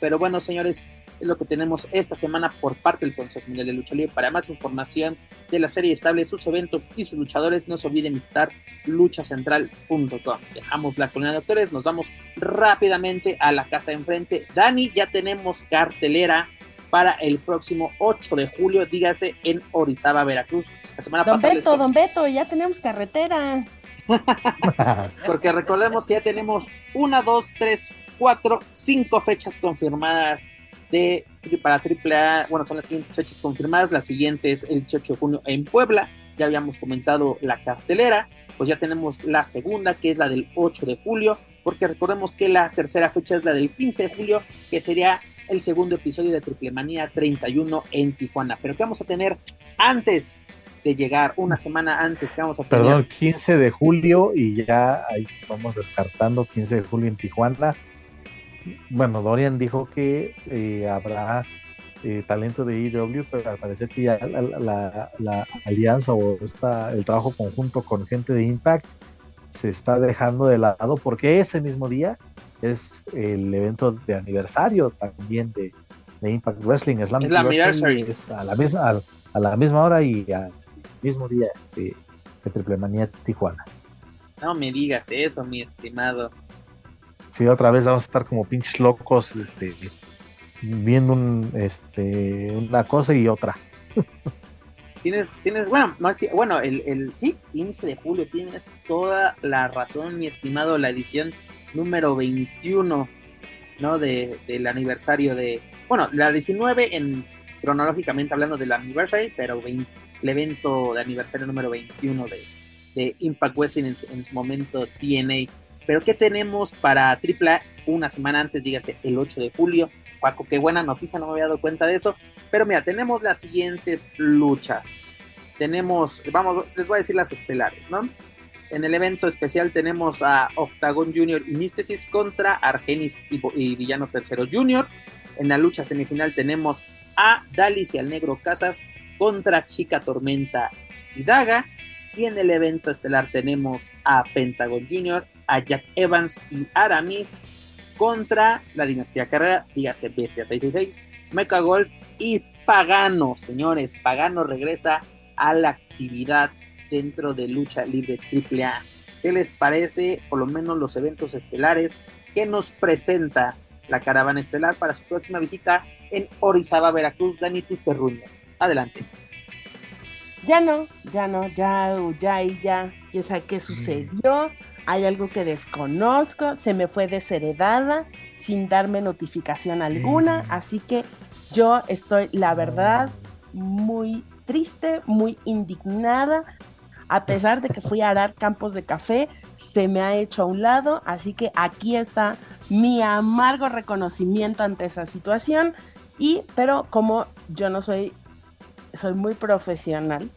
Pero bueno, señores, es lo que tenemos esta semana por parte del Consejo Mundial de Lucha Libre. Para más información de la serie estable, sus eventos y sus luchadores, no se olviden visitar luchacentral.com. Dejamos la colina de doctores, nos vamos rápidamente a la casa de enfrente. Dani, ya tenemos cartelera para el próximo 8 de julio, dígase en Orizaba, Veracruz. La semana don Beto, don Beto, ya tenemos carretera. Porque recordemos que ya tenemos una, dos, tres, cuatro, cinco fechas confirmadas de para AAA. Bueno, son las siguientes fechas confirmadas. La siguiente es el 18 de junio en Puebla. Ya habíamos comentado la cartelera. Pues ya tenemos la segunda, que es la del 8 de julio. Porque recordemos que la tercera fecha es la del 15 de julio, que sería el segundo episodio de Triple Manía 31 en Tijuana. Pero ¿qué vamos a tener antes de llegar, una semana antes que vamos a tener? Perdón, 15 de julio y ya ahí vamos descartando 15 de julio en Tijuana. Bueno, Dorian dijo que eh, habrá eh, talento de IW, pero al parecer que ya la, la, alianza o esta, el trabajo conjunto con gente de Impact se está dejando de lado porque ese mismo día es el evento de aniversario también de, Impact Wrestling. Es la, es a, la misma, a, la misma hora y al mismo día de, Triple Manía Tijuana. No me digas eso, mi estimado. Sí, otra vez vamos a estar como pinches locos, este, viendo un, este, una cosa y otra. tienes, tienes, bueno, bueno, el, el, sí, 15 de julio, tienes toda la razón, mi estimado, la edición número 21, ¿no? De, del aniversario de, bueno, la 19 en cronológicamente hablando del aniversario, pero el evento de aniversario número 21 de, Impact Wrestling en su, en su momento TNA. Pero ¿qué tenemos para AAA una semana antes, dígase el 8 de julio? Paco, qué buena noticia, no me había dado cuenta de eso. Pero mira, tenemos las siguientes luchas. Tenemos, vamos, les voy a decir las estelares, ¿no? En el evento especial tenemos a Octagon Junior y Místesis contra Argenis y, Villano Tercero Junior. En la lucha semifinal tenemos a Dalis y al Negro Casas contra Chica Tormenta y Daga. Y en el evento estelar tenemos a Pentagon Junior, a Jack Evans y Aramis contra la Dinastía Carrera, dígase Bestia 666, Mecha Golf y Pagano. Señores, Pagano regresa a la actividad dentro de lucha libre AAA. ¿Qué les parece, por lo menos, los eventos estelares que nos presenta la caravana estelar para su próxima visita en Orizaba, Veracruz? Dani, tus Adelante. Ya no, ya no, ya, ya y ya, quién sabe qué sucedió, hay algo que desconozco, se me fue desheredada sin darme notificación alguna, así que yo estoy, la verdad, muy triste, muy indignada, a pesar de que fui a arar campos de café, se me ha hecho a un lado, así que aquí está mi amargo reconocimiento ante esa situación, y, pero como yo no soy soy muy profesional.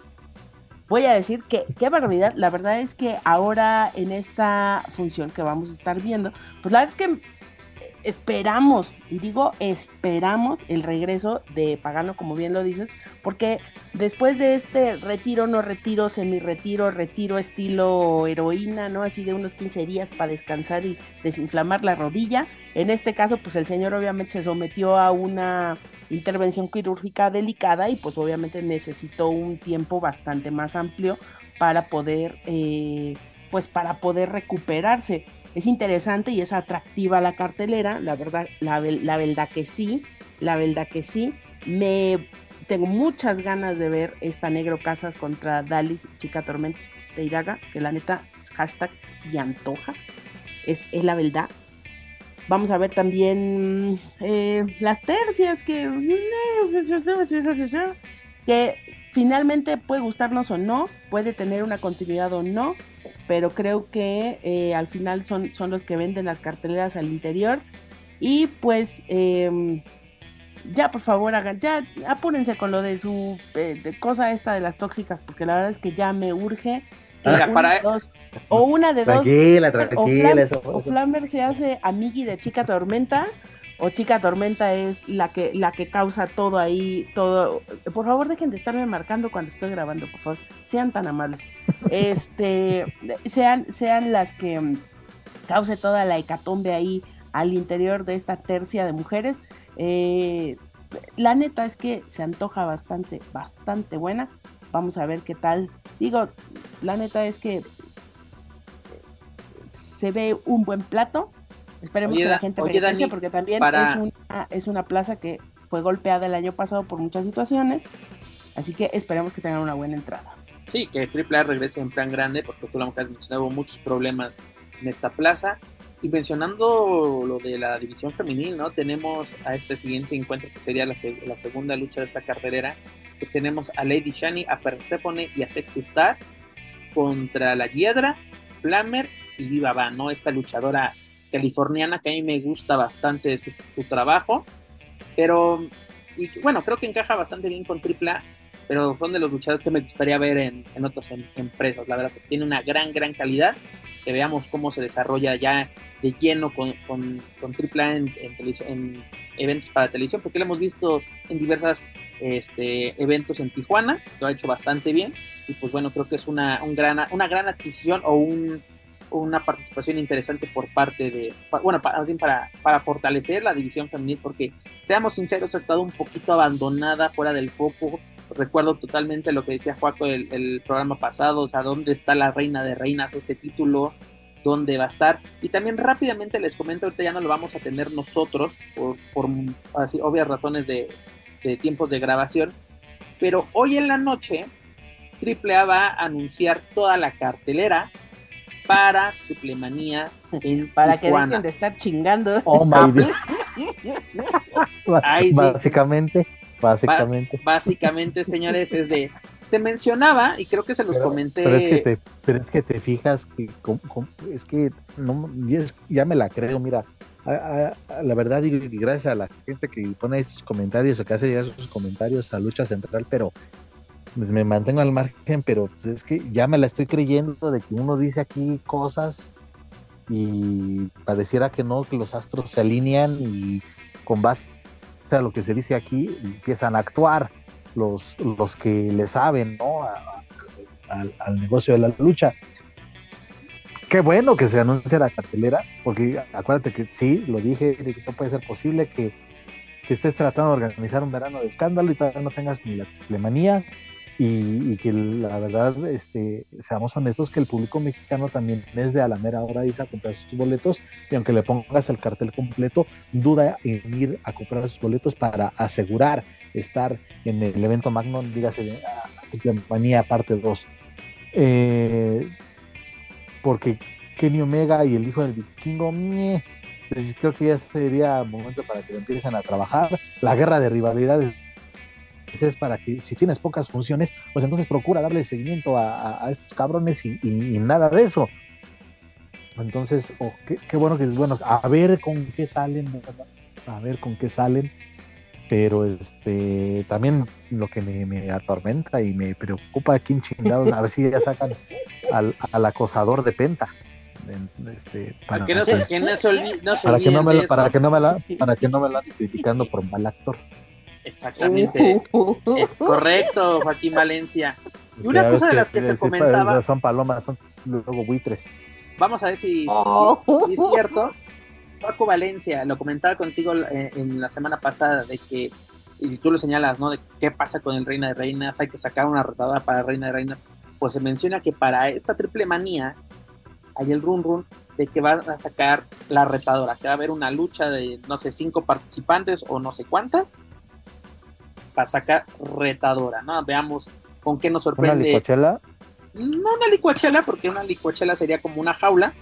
Voy a decir que, qué barbaridad, la verdad es que ahora en esta función que vamos a estar viendo, pues la verdad es que esperamos, y digo esperamos el regreso de Pagano, como bien lo dices, porque después de este retiro, no retiro, semi-retiro, retiro estilo heroína, ¿no? Así de unos 15 días para descansar y desinflamar la rodilla. En este caso, pues el señor obviamente se sometió a una intervención quirúrgica delicada y pues obviamente necesitó un tiempo bastante más amplio para poder, eh, pues para poder recuperarse. Es interesante y es atractiva la cartelera, la verdad, la, verdad que sí, la verdad que sí. Me tengo muchas ganas de ver esta Negro Casas contra Dalis, Chica Tormenta Iraga, que la neta, hashtag si antoja, es, es la verdad. Vamos a ver también eh, las tercias que, que finalmente puede gustarnos o no, puede tener una continuidad o no, pero creo que eh, al final son, son los que venden las carteleras al interior. Y pues em, ya por favor hagan, ya apúrense con lo de su eh, cosa esta de las tóxicas, porque la verdad es que ya me urge o una de dos. Tranquila, tranquila. O, Flamber se hace amigui de Chica Tormenta, o Chica Tormenta es la que, la que causa todo ahí, todo. Por favor, dejen de estarme marcando cuando estoy grabando, por favor. Sean tan amables. este, sean, sean las que mm, cause toda la hecatombe ahí al interior de esta tercia de mujeres. Eh, la neta es que se antoja bastante, bastante buena. Vamos a ver qué tal. Digo, la neta es que se ve un buen plato. Esperemos que la gente regrese porque también es, una, es una plaza que fue golpeada el año pasado por muchas situaciones. Así que esperemos que tengan una buena entrada. Sí, que AAA regrese en plan grande, porque tú lo has mencionado, hubo muchos problemas en esta plaza. Y mencionando lo de la división femenil, ¿no? Tenemos a este siguiente encuentro que sería la, la segunda lucha de esta cartelera, que tenemos a Lady Shani, a Persephone y a Sexy Star contra la Hiedra, Flammer y Viva Va, ¿no? Esta luchadora californiana que a mí me gusta bastante su, trabajo, pero, y bueno, creo que encaja bastante bien con AAA, pero son de los luchadores que me gustaría ver en, otras em, empresas, la verdad, porque tiene una gran, gran calidad, que veamos cómo se desarrolla ya de lleno con, con, con AAA en, en, eventos para televisión, porque lo hemos visto en diversos este, eventos en Tijuana, lo ha hecho bastante bien, y pues bueno, creo que es una, un gran, una gran adquisición o un una participación interesante por parte de, bueno, para, para, para fortalecer la división femenil, porque seamos sinceros, ha estado un poquito abandonada, fuera del foco. Recuerdo totalmente lo que decía Juaco el, el programa pasado, o sea, ¿dónde está la reina de reinas este título? dónde va a estar. Y también rápidamente les comento, ahorita ya no lo vamos a tener nosotros, por, así, obvias razones de, de, tiempos de grabación. Pero hoy en la noche, AAA va a anunciar toda la cartelera para Triplemanía en Para que dejen de estar chingando. Oh my básicamente, básicamente. básicamente, señores, es de. Se mencionaba, y creo que se los comenté. Pero es que te, pero es que te fijas que es que no, ya me la creo, mira. la verdad, y gracias a la gente que pone esos comentarios o que hace llegar sus comentarios a Lucha Central, pero pues me mantengo al margen, pero pues, es que ya me la estoy creyendo de que uno dice aquí cosas y pareciera que no, que los astros se alinean y con base a lo que se dice aquí empiezan a actuar los, los que le saben ¿no? al negocio de la lucha. Qué bueno que se anuncie la cartelera, porque acuérdate que sí, lo dije, que no puede ser posible que, que estés tratando de organizar un verano de escándalo y todavía no tengas ni la plemanía y, que la verdad, este, seamos honestos, que el público mexicano también es de a la mera hora a comprar sus boletos y aunque le pongas el cartel completo, duda en ir a comprar sus boletos para asegurar estar en el evento magno, dígase Manía parte 2. Eh, porque Kenny Omega y el hijo del vikingo, pues creo que ya sería momento para que empiecen a trabajar. La guerra de rivalidades es para que si tienes pocas funciones, pues entonces procura darle seguimiento a, estos cabrones y, nada de eso. Entonces, oh, qué, bueno que bueno, a ver con qué salen, a ver con qué salen, pero este también lo que me, atormenta y me preocupa aquí en chingados, a ver si ya sacan al, acosador de Penta. Este, para que no me, para que no me la para que no me la criticando por mal actor. Exactamente. es correcto, Joaquín Valencia. Y una cosa de las que, se comentaba. Son palomas, son luego buitres. Vamos a ver si, oh. es cierto. Paco Valencia, lo comentaba contigo eh, en la semana pasada, de que, y tú lo señalas, ¿no? De qué pasa con el Reina de Reinas, hay que sacar una retadora para Reina de Reinas. Pues se menciona que para esta triple manía hay el run run de que van a sacar la retadora, que va a haber una lucha de, no sé, cinco participantes o no sé cuántas, para sacar retadora, ¿no? Veamos con qué nos sorprende. ¿Una licuachela? No una licuachela, porque una licuachela sería como una jaula.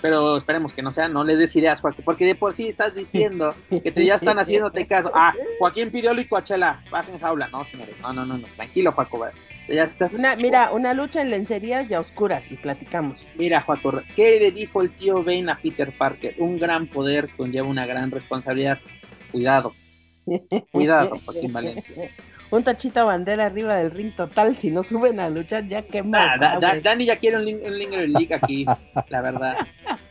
Pero esperemos que no sea, no les des ideas, Joaquín, porque de por sí estás diciendo que te, ya están haciéndote caso. Ah, Joaquín pidió licuachela, bajen jaula. No, señores, no, no, no, no. tranquilo, Joaco. Ya estás... Una, mira, una lucha en lencerías y a oscuras y platicamos. Mira, Joaco, ¿qué le dijo el tío Bane a Peter Parker? Un gran poder conlleva una gran responsabilidad. Cuidado, Cuidado, Joaquín Valencia. Un tachito bandera arriba del ring total, si no suben a luchar, ya que más. Dani ya quiere un, Linger League aquí, la verdad.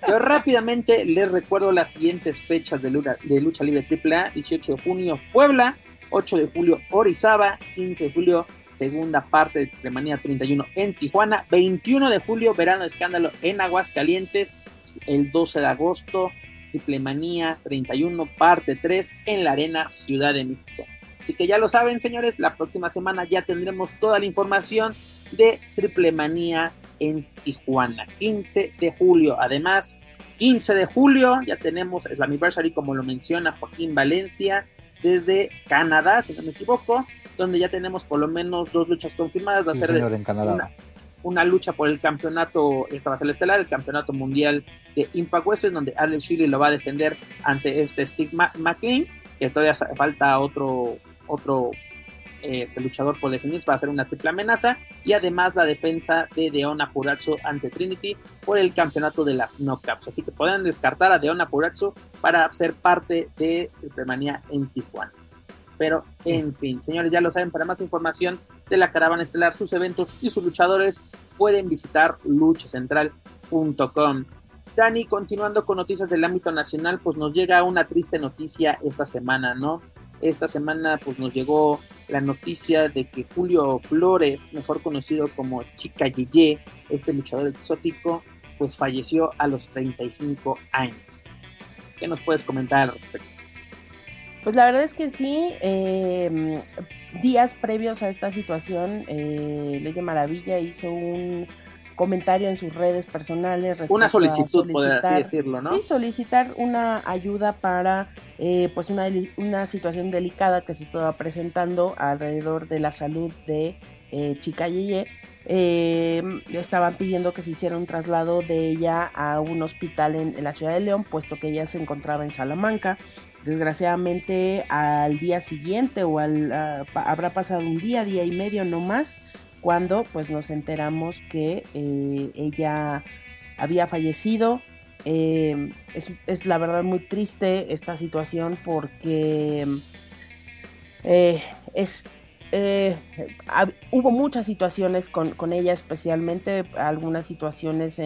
Pero rápidamente les recuerdo las siguientes fechas de lucha, de lucha libre AAA: 18 de junio, Puebla, 8 de julio, Orizaba, 15 de julio, segunda parte de Triplemanía 31 en Tijuana, 21 de julio, Verano Escándalo en Aguascalientes, el 12 de agosto, Triple Manía 31, parte 3 en la Arena Ciudad de México. Así que ya lo saben, señores, la próxima semana ya tendremos toda la información de Triple Manía en Tijuana, 15 de julio. Además, 15 de julio ya tenemos el anniversary, como lo menciona Joaquín Valencia, desde Canadá, si no me equivoco, donde ya tenemos por lo menos dos luchas confirmadas. Va a ser en Canadá una lucha por el campeonato, esta va a ser el estelar, el campeonato mundial de Impact Wrestling, donde Alex Shirley lo va a defender ante este Steve McLean, que todavía falta otro, otro este luchador por definir, va a ser una triple amenaza, y además la defensa de Deona Purazzo ante Trinity por el campeonato de las knockouts. Así que pueden descartar a Deona Purazzo para ser parte de Triple Manía en Tijuana. Pero, en fin, señores, ya lo saben, para más información de la caravana estelar, sus eventos y sus luchadores, pueden visitar luchacentral.com. Dani, continuando con noticias del ámbito nacional, pues nos llega una triste noticia esta semana, ¿no? Esta semana pues nos llegó la noticia de que Julio Flores, mejor conocido como Chica Yeye, este luchador exótico, pues falleció a los 35 años. ¿Qué nos puedes comentar al respecto? Pues la verdad es que sí, em, días previos a esta situación, eh, Ley Maravilla hizo un comentario en sus redes personales. Una solicitud, por así decirlo, ¿no? Sí, solicitar una ayuda para eh, pues una, una, situación delicada que se estaba presentando alrededor de la salud de eh, Chica Yeye. Eh, estaban pidiendo que se hiciera un traslado de ella a un hospital en, la ciudad de León, puesto que ella se encontraba en Salamanca. Desgraciadamente al día siguiente o al, ah, habrá pasado un día, día y medio no más, cuando pues nos enteramos que eh, ella había fallecido. Eh, es, la verdad muy triste esta situación porque eh, es, hubo muchas situaciones con, con, ella, especialmente algunas situaciones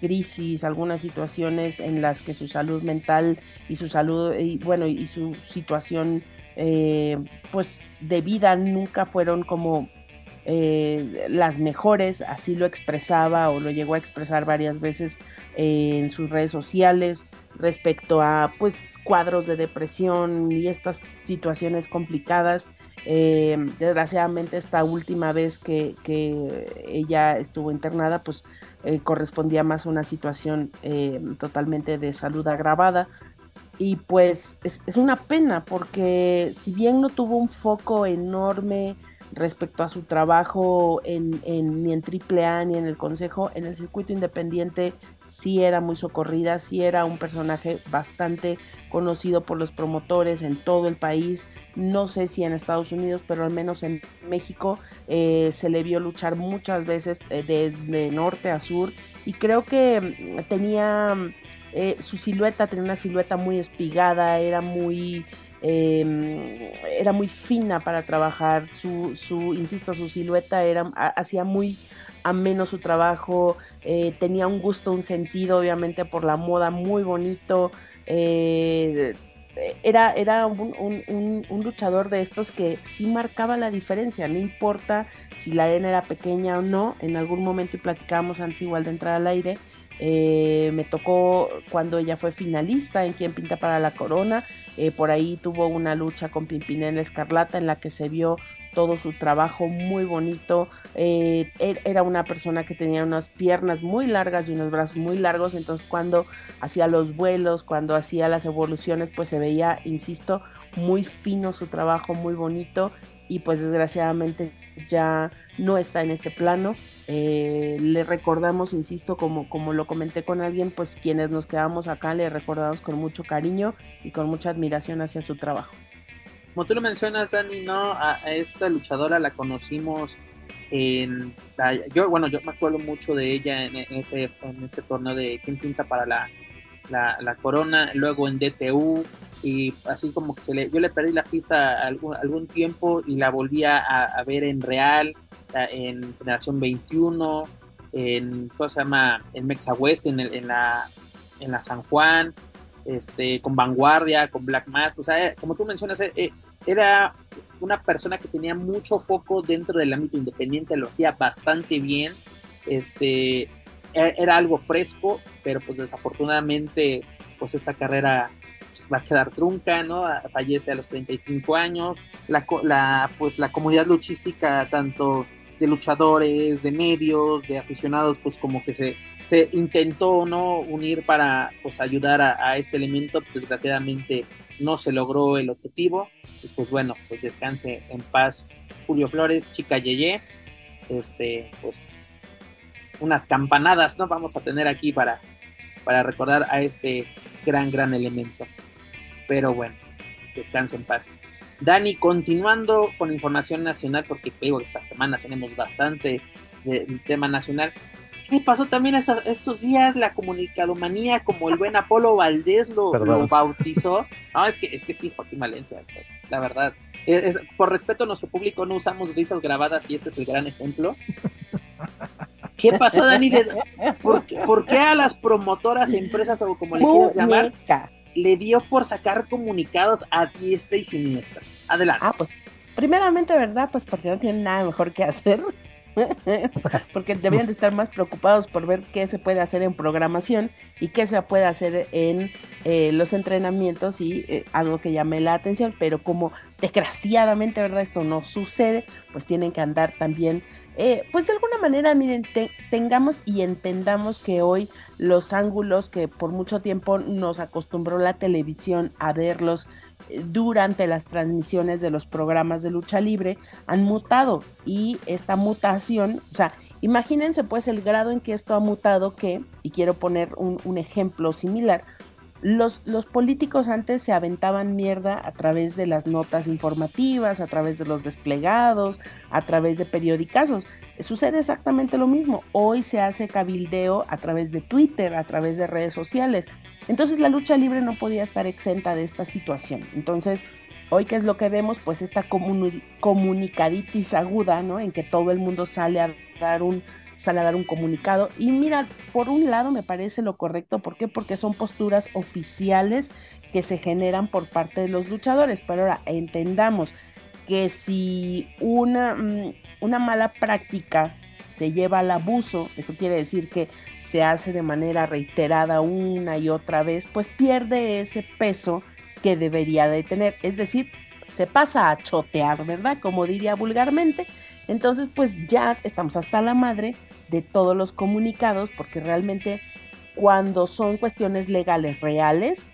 crisis, algunas situaciones en las que su salud mental y su salud, y bueno, y su situación eh, pues de vida nunca fueron como eh, las mejores, así lo expresaba o lo llegó a expresar varias veces eh, en sus redes sociales respecto a pues cuadros de depresión y estas situaciones complicadas. desgraciadamente esta última vez que, que, ella estuvo internada, pues eh, correspondía más a una situación eh, totalmente de salud agravada. y pues es, es, una pena porque si bien no tuvo un foco enorme respecto a su trabajo en, en, ni en ni en el Consejo, en el circuito independiente sí era muy socorrida, sí era un personaje bastante conocido por los promotores en todo el país, no sé si en Estados Unidos, pero al menos en México eh, se le vio luchar muchas veces eh, de, norte a sur y creo que mm, tenía eh, su silueta, tenía una silueta muy espigada, era muy eh, era muy fina para trabajar, su, su, insisto, su silueta era, hacía muy ameno su trabajo, eh, tenía un gusto, un sentido, obviamente por la moda, muy bonito. Eh, era, era un, luchador de estos que sí marcaba la diferencia, no importa si la arena era pequeña o no, en algún momento y platicábamos antes igual de entrar al aire, eh, me tocó cuando ella fue finalista en Quien Pinta para la Corona. Eh, por ahí tuvo una lucha con Pimpinela Escarlata en la que se vio todo su trabajo muy bonito. Eh, er, era una persona que tenía unas piernas muy largas y unos brazos muy largos. Entonces cuando hacía los vuelos, cuando hacía las evoluciones, pues se veía, insisto, muy fino su trabajo, muy bonito. Y pues desgraciadamente ya no está en este plano. Eh, le recordamos, insisto, como, como lo comenté con alguien, pues quienes nos quedamos acá le recordamos con mucho cariño y con mucha admiración hacia su trabajo. Como tú lo mencionas, Dani, ¿no? A, esta luchadora la conocimos en... yo, bueno, yo me acuerdo mucho de ella en, ese, en ese torneo de ¿Quién pinta para la, la, corona? Luego en DTU, y así como que se le, yo le perdí la pista algún, algún tiempo y la volví a ver en real en Generación 21, en, ¿cómo se llama? En Mexa West, en, en, la, en la San Juan, este, con Vanguardia, con Black Mask, o sea, como tú mencionas, eh, eh, era una persona que tenía mucho foco dentro del ámbito independiente, lo hacía bastante bien, este, e, era algo fresco, pero pues desafortunadamente, pues esta carrera pues, va a quedar trunca, ¿no? Fallece a los 35 años, la, la, pues la comunidad luchística, tanto de luchadores, de medios, de aficionados, pues como que se, se intentó no unir para pues ayudar a, este elemento, desgraciadamente no se logró el objetivo, y pues bueno, pues descanse en paz Julio Flores, chica Yeye, este, pues unas campanadas, ¿no? Vamos a tener aquí para, para recordar a este gran, gran elemento. Pero bueno, descanse en paz. Dani, continuando con información nacional, porque digo que esta semana tenemos bastante del tema nacional. ¿Qué pasó también estos días? La comunicadomanía, como el buen Apolo Valdés lo, bautizó. No, es que, es que sí, Joaquín Valencia, la verdad. por respeto a nuestro público, no usamos risas grabadas y este es el gran ejemplo. ¿Qué pasó, Dani? ¿Por, ¿Por, qué a las promotoras, empresas o como le quieras llamar, le dio por sacar comunicados a diestra y siniestra. Adelante. Ah, pues, primeramente, ¿verdad? Pues porque no tienen nada mejor que hacer. porque deberían de estar más preocupados por ver qué se puede hacer en programación y qué se puede hacer en eh, los entrenamientos y eh, algo que llame la atención, pero como desgraciadamente, ¿verdad? Esto no sucede, pues tienen que andar también eh, pues de alguna manera, miren, tengamos y entendamos que hoy los ángulos que por mucho tiempo nos acostumbró la televisión a verlos eh, durante las transmisiones de los programas de lucha libre han mutado y esta mutación, o sea, imagínense pues el grado en que esto ha mutado que, y quiero poner un, ejemplo similar, los, los, políticos antes se aventaban mierda a través de las notas informativas, a través de los desplegados, a través de periodicazos. Sucede exactamente lo mismo. Hoy se hace cabildeo a través de Twitter, a través de redes sociales. Entonces la lucha libre no podía estar exenta de esta situación. Entonces, hoy qué es lo que vemos, pues esta comunicaditis aguda, ¿no? En que todo el mundo sale a dar un sale a dar un comunicado. Y mira, por un lado me parece lo correcto, ¿por qué? Porque son posturas oficiales que se generan por parte de los luchadores. Pero ahora entendamos que si una, mm, una mala práctica se lleva al abuso, esto quiere decir que se hace de manera reiterada una y otra vez, pues pierde ese peso que debería de tener. Es decir, se pasa a chotear, ¿verdad? Como diría vulgarmente. Entonces, pues ya estamos hasta la madre de todos los comunicados, porque realmente cuando son cuestiones legales reales,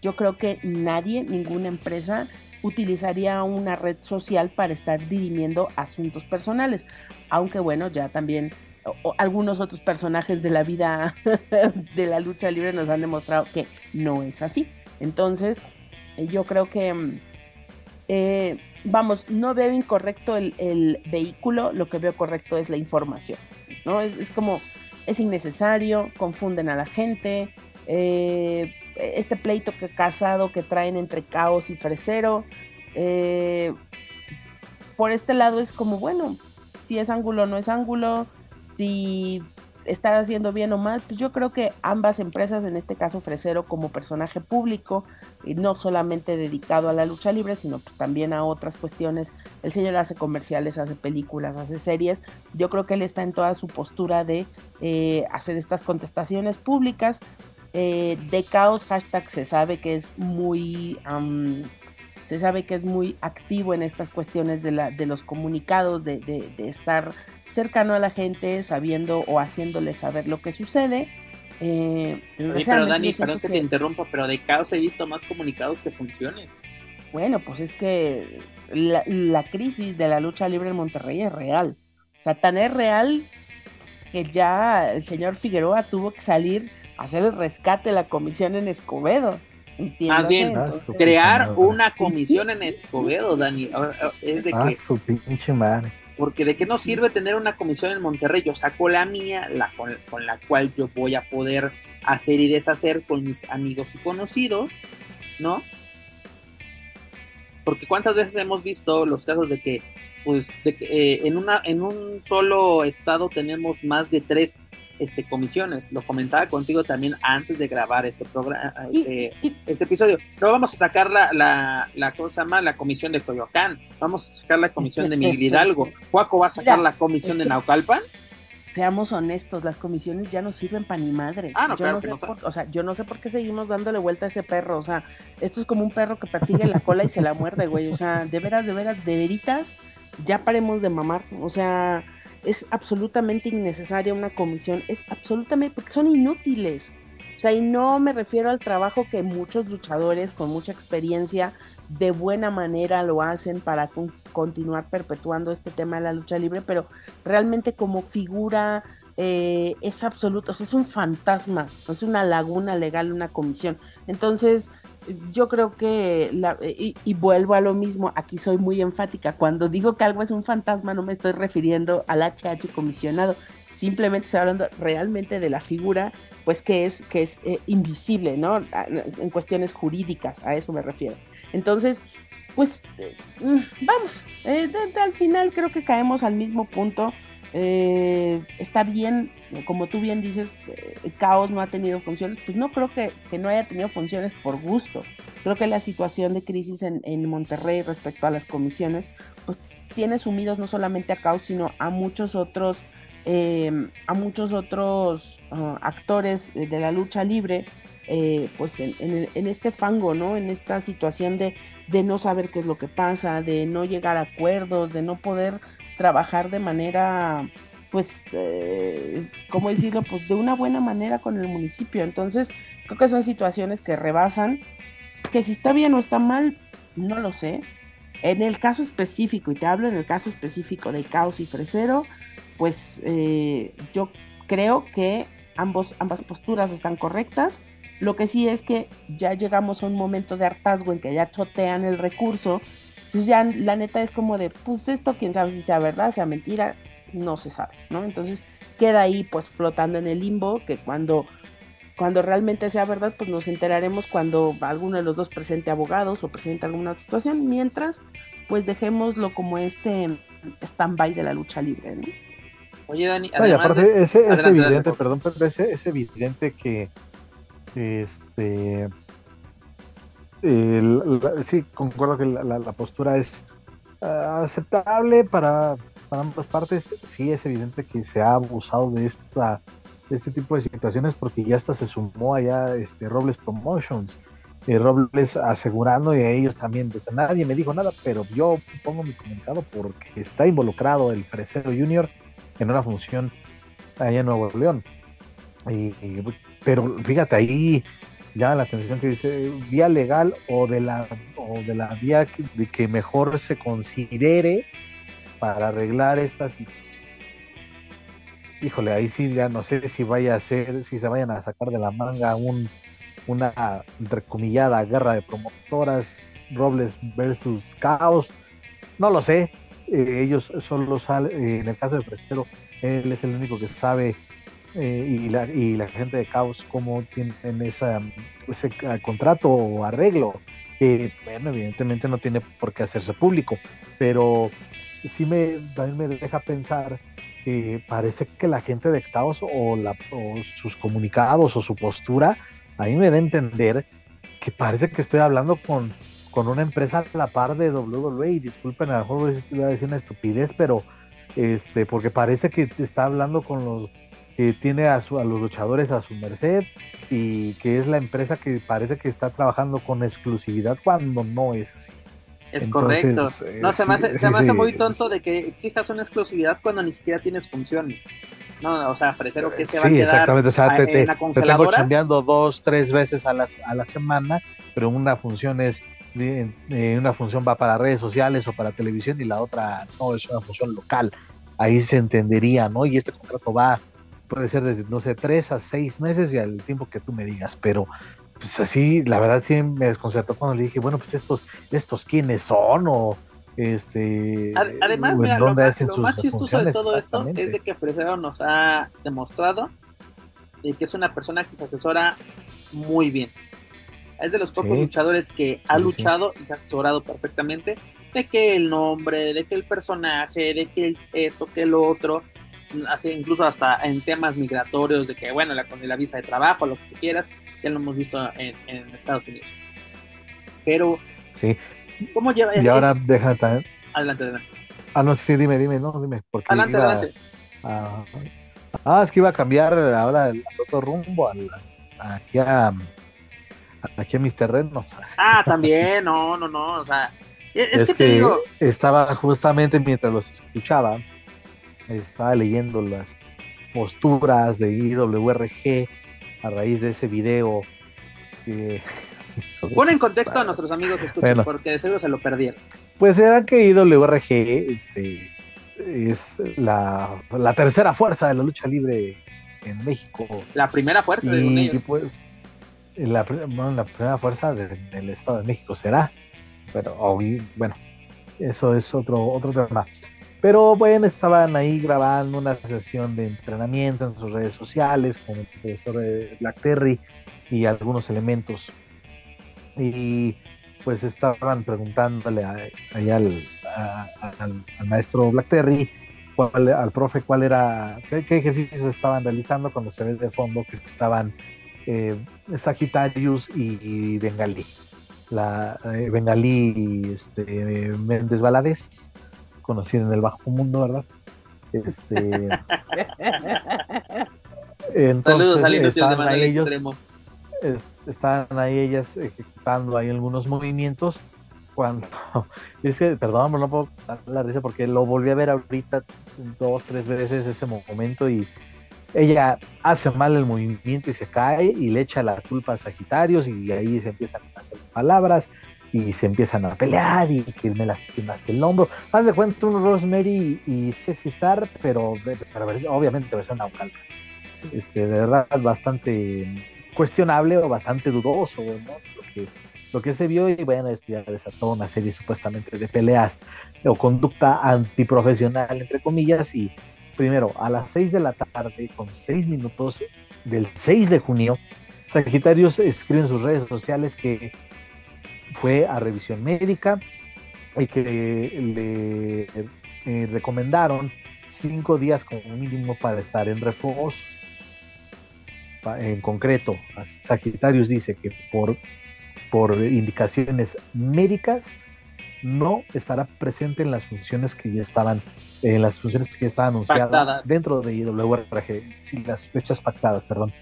yo creo que nadie, ninguna empresa utilizaría una red social para estar dirimiendo asuntos personales, aunque bueno, ya también algunos otros personajes de la vida de la lucha libre nos han demostrado que no es así. Entonces, eh, yo creo que, mm, eh, vamos, no veo incorrecto el, vehículo, lo que veo correcto es la información, ¿no? Es, como, es innecesario, confunden a la gente, eh, este pleito que casado que traen entre caos y fresero, por este lado es como, bueno, si es ángulo no es ángulo, si está haciendo bien o mal, pues yo creo que ambas empresas, en este caso Fresero como personaje público, y no solamente dedicado a la lucha libre, sino pues también a otras cuestiones. El señor hace comerciales, hace películas, hace series. Yo creo que él está en toda su postura de eh, hacer estas contestaciones públicas. Eh, de caos, hashtag se sabe que es muy se sabe que es muy activo en estas cuestiones de, la, de los comunicados, de, de, estar cercano a la gente, sabiendo o haciéndole saber lo que sucede. Eh, pero Dani, perdón que, te interrumpa, pero de caos he visto más comunicados que funciones. Bueno, pues es que la, la crisis de la lucha libre en Monterrey es real. O sea, tan es real que ya el señor Figueroa tuvo que salir hacer el rescate de la comisión en Escobedo. Más bien, crear una comisión en Escobedo, Dani. Es de ah, que. su pinche madre. Porque de qué no sirve tener una comisión en Monterrey. Yo saco la mía, la con, con, la cual yo voy a poder hacer y deshacer con mis amigos y conocidos, ¿no? Porque cuántas veces hemos visto los casos de que, pues, de que, eh, en una, en un solo estado tenemos más de tres este, comisiones. Lo comentaba contigo también antes de grabar este programa, este, este, episodio. No vamos a sacar la, la, la cosa más, la comisión de Coyoacán, vamos a sacar la comisión de Miguel Hidalgo. Juaco va a sacar la comisión de Naucalpan. Seamos honestos, las comisiones ya no sirven para ni madre. Ah, no, yo no sé o sea, yo no sé por qué seguimos dándole vuelta a ese perro. O sea, esto es como un perro que persigue la cola y se la muerde, güey. O sea, de veras, de veras, de veritas, ya paremos de mamar. O sea, es absolutamente innecesaria una comisión, es absolutamente, porque son inútiles. O sea, y no me refiero al trabajo que muchos luchadores con mucha experiencia de buena manera lo hacen para continuar perpetuando este tema de la lucha libre, pero realmente como figura eh, es absoluto, o sea, es un fantasma, es una laguna legal, una comisión. Entonces, yo creo que, y, vuelvo a lo mismo, aquí soy muy enfática, cuando digo que algo es un fantasma no me estoy refiriendo al HH comisionado, simplemente estoy hablando realmente de la figura, pues que es, que es eh, invisible, ¿no? En cuestiones jurídicas, a eso me refiero. Entonces, pues, eh, mm, vamos, eh, al final creo que caemos al mismo punto. Eh, está bien, como tú bien dices, Caos no ha tenido funciones, pues no creo que, no haya tenido funciones por gusto. Creo que la situación de crisis en, Monterrey respecto a las comisiones, pues tiene sumidos no solamente a Caos, sino a muchos otros, em, a muchos otros ah, actores de la lucha libre, eh, pues en, este fango, ¿no? En esta situación de, de no saber qué es lo que pasa, de no llegar a acuerdos, de no poder trabajar de manera, pues, eh, ¿cómo decirlo? Pues de una buena manera con el municipio. Entonces, creo que son situaciones que rebasan, que si está bien o está mal, no lo sé. En el caso específico, y te hablo en el caso específico de Caos y Fresero, pues eh, yo creo que ambos, ambas posturas están correctas. Lo que sí es que ya llegamos a un momento de hartazgo en que ya chotean el recurso entonces ya la neta es como de, pues esto quién sabe si sea verdad, sea mentira, no se sabe, ¿no? Entonces queda ahí pues flotando en el limbo que cuando cuando realmente sea verdad, pues nos enteraremos cuando alguno de los dos presente abogados o presente alguna situación, mientras pues dejémoslo como este stand-by de la lucha libre, ¿no? Oye, Dani, aparte, es evidente, perdón, pero es evidente que este sí, concuerdo que la, postura es ah, aceptable para, ambas partes. Sí, es evidente que se ha abusado de esta este tipo de situaciones porque ya hasta se sumó allá este Robles Promotions. y Robles asegurando y a ellos también, pues nadie me dijo nada, pero yo pongo mi comunicado porque está involucrado el Fresero Junior en una función allá en Nuevo León. pero fíjate, ahí llama la atención que dice vía legal o de la o de la vía que, de que mejor se considere para arreglar esta situación. Híjole, ahí sí ya no sé si vaya a ser, si se vayan a sacar de la manga un, una entrecomillada guerra de promotoras, Robles versus Caos, no lo sé. Eh, ellos solo salen, eh, en el caso de Prestero, él es el único que sabe eh, y, la, y la gente de Caos cómo tienen esa, ese contrato o arreglo, que bueno, evidentemente no tiene por qué hacerse público, pero sí me, también me deja pensar que parece que la gente de Caos o, la, sus comunicados o su postura, a mí me da a entender que parece que estoy hablando con, con una empresa a la par de WWE, y disculpen, a lo mejor voy a decir una estupidez, pero este, porque parece que está hablando con los que tiene a, su, a los luchadores a su merced y que es la empresa que parece que está trabajando con exclusividad cuando no es así. Es correcto. No, se me hace, se me hace muy tonto de que exijas una exclusividad cuando ni siquiera tienes funciones. No, o sea, ofrecer o que se va a quedar exactamente. O sea, te, en la congeladora. Te tengo dos, tres veces a, las, a la semana, pero una función es eh, una función va para redes sociales o para televisión y la otra no es una función local. Ahí se entendería, ¿no? Y este contrato va puede ser desde, no sé, tres a seis meses y al tiempo que tú me digas, pero pues así, la verdad sí me desconcertó cuando le dije, bueno, pues estos, estos quiénes son o este... Además, mira, lo, más, lo más chistoso de todo esto es de que Fresero nos ha demostrado que es una persona que se asesora muy bien. Es de los pocos luchadores que ha luchado y se ha asesorado perfectamente de que el nombre, de que el personaje, de que esto, que el otro, así incluso hasta en temas migratorios, de que, bueno, la, con la visa de trabajo, lo que tú quieras, ya lo hemos visto en, Estados Unidos. Pero, sí. ¿cómo lleva Y ahora déjame también. Adelante, adelante. Ah, no, sí, dime, dime, no, dime. Porque adelante, adelante. ah, es que iba a cambiar ahora el, otro rumbo al, aquí a aquí a mis terrenos. Ah, también, no, no, no, o sea, es, que, te digo. Estaba justamente mientras los escuchaba, estaba leyendo las posturas de IWRG a raíz de ese video. Que... Pon en contexto a nuestros amigos escuchas porque de seguro se lo perdieron. Pues era que IWRG este, es la, tercera fuerza de la lucha libre en México. La primera fuerza de ellos. pues la, la primera fuerza del Estado de México será. Pero bueno, eso es otro, otro tema. Pero bueno, estaban ahí grabando una sesión de entrenamiento en sus redes sociales con el profesor eh, Blackberry y algunos elementos. Y pues estaban preguntándole ahí al, al, maestro Blackberry, cuál, al profe, cuál era, qué, ejercicios estaban realizando cuando se ve de fondo que estaban eh, Sagitarius y, Bengalí. La eh, Bengalí este, Méndez Valadez conocida en el bajo mundo, ¿verdad? Este. Saludos al de Manuel ellos, Extremo. estaban ahí ellas ejecutando ahí algunos movimientos. Cuando. Es que, perdón, no puedo dar la risa porque lo volví a ver ahorita dos, tres veces ese momento y ella hace mal el movimiento y se cae y le echa la culpa a Sagitarios y ahí se empiezan a hacer palabras y se empiezan a pelear y que me lastimaste el hombro. Haz de cuenta un Rosemary y Sexy Star, pero, obviamente versión naucal. Este, de verdad, bastante cuestionable o bastante dudoso, ¿no? Lo que se vio y bueno, esto ya desató una serie supuestamente de peleas o conducta antiprofesional, entre comillas, y primero a las 6 de la tarde, con 6 minutos del 6 de junio, Sagitarios escribe en sus redes sociales que fue a revisión médica y que le eh, recomendaron cinco días como mínimo para estar en reposo. En concreto, Sagitarius dice que por, por indicaciones médicas no estará presente en las funciones que ya estaban, en las funciones que ya estaban anunciadas dentro de IWRG, sí, las fechas pactadas, perdón.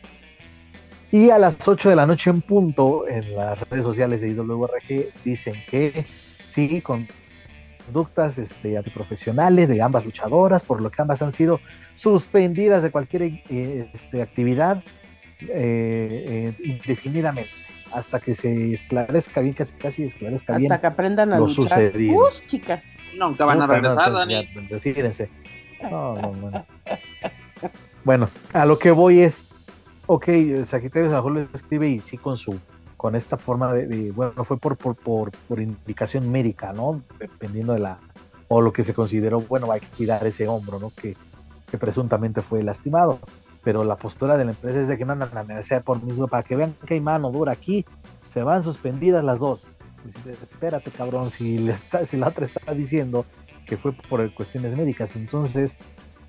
Y a las 8 de la noche en punto, en las redes sociales de IWRG, dicen que sí, con conductas este, antiprofesionales de ambas luchadoras, por lo que ambas han sido suspendidas de cualquier eh, este, actividad eh, indefinidamente hasta que se esclarezca bien, casi casi esclarezca bien. Hasta que aprendan a lo luchar. sucedido. Uf, chica. Nunca van a regresar, no, Dani. ya, retírense. No, no, no. Bueno, a lo que voy es, ok, Sagitario a lo mejor escribe y sí con su, con esta forma de, bueno, fue por, por, por, por indicación médica, ¿no? Dependiendo de la, o lo que se consideró, bueno, hay que cuidar ese hombro, ¿no? Que, que presuntamente fue lastimado. Pero la postura de la empresa es de que no, no, no, no, sea por mismo, para que vean que hay mano dura aquí, se van suspendidas las dos. Dice, Espérate, cabrón, si, le está- si la otra está diciendo que fue por cuestiones médicas, entonces,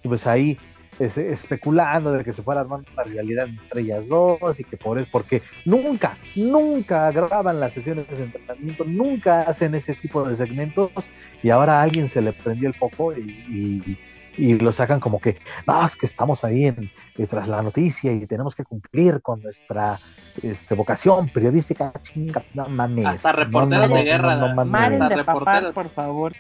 pues ahí es- especulando de que se fuera armando una rivalidad entre ellas dos y que por eso, porque nunca, nunca graban las sesiones de entrenamiento, nunca hacen ese tipo de segmentos y ahora a alguien se le prendió el foco y, y- y lo sacan como que, no, es que estamos ahí en, eh, tras la noticia y tenemos que cumplir con nuestra este, vocación periodística, chinga, no mames. Hasta reporteros no, de no, guerra, no, no mames. Hasta papá, reporteros. por favor.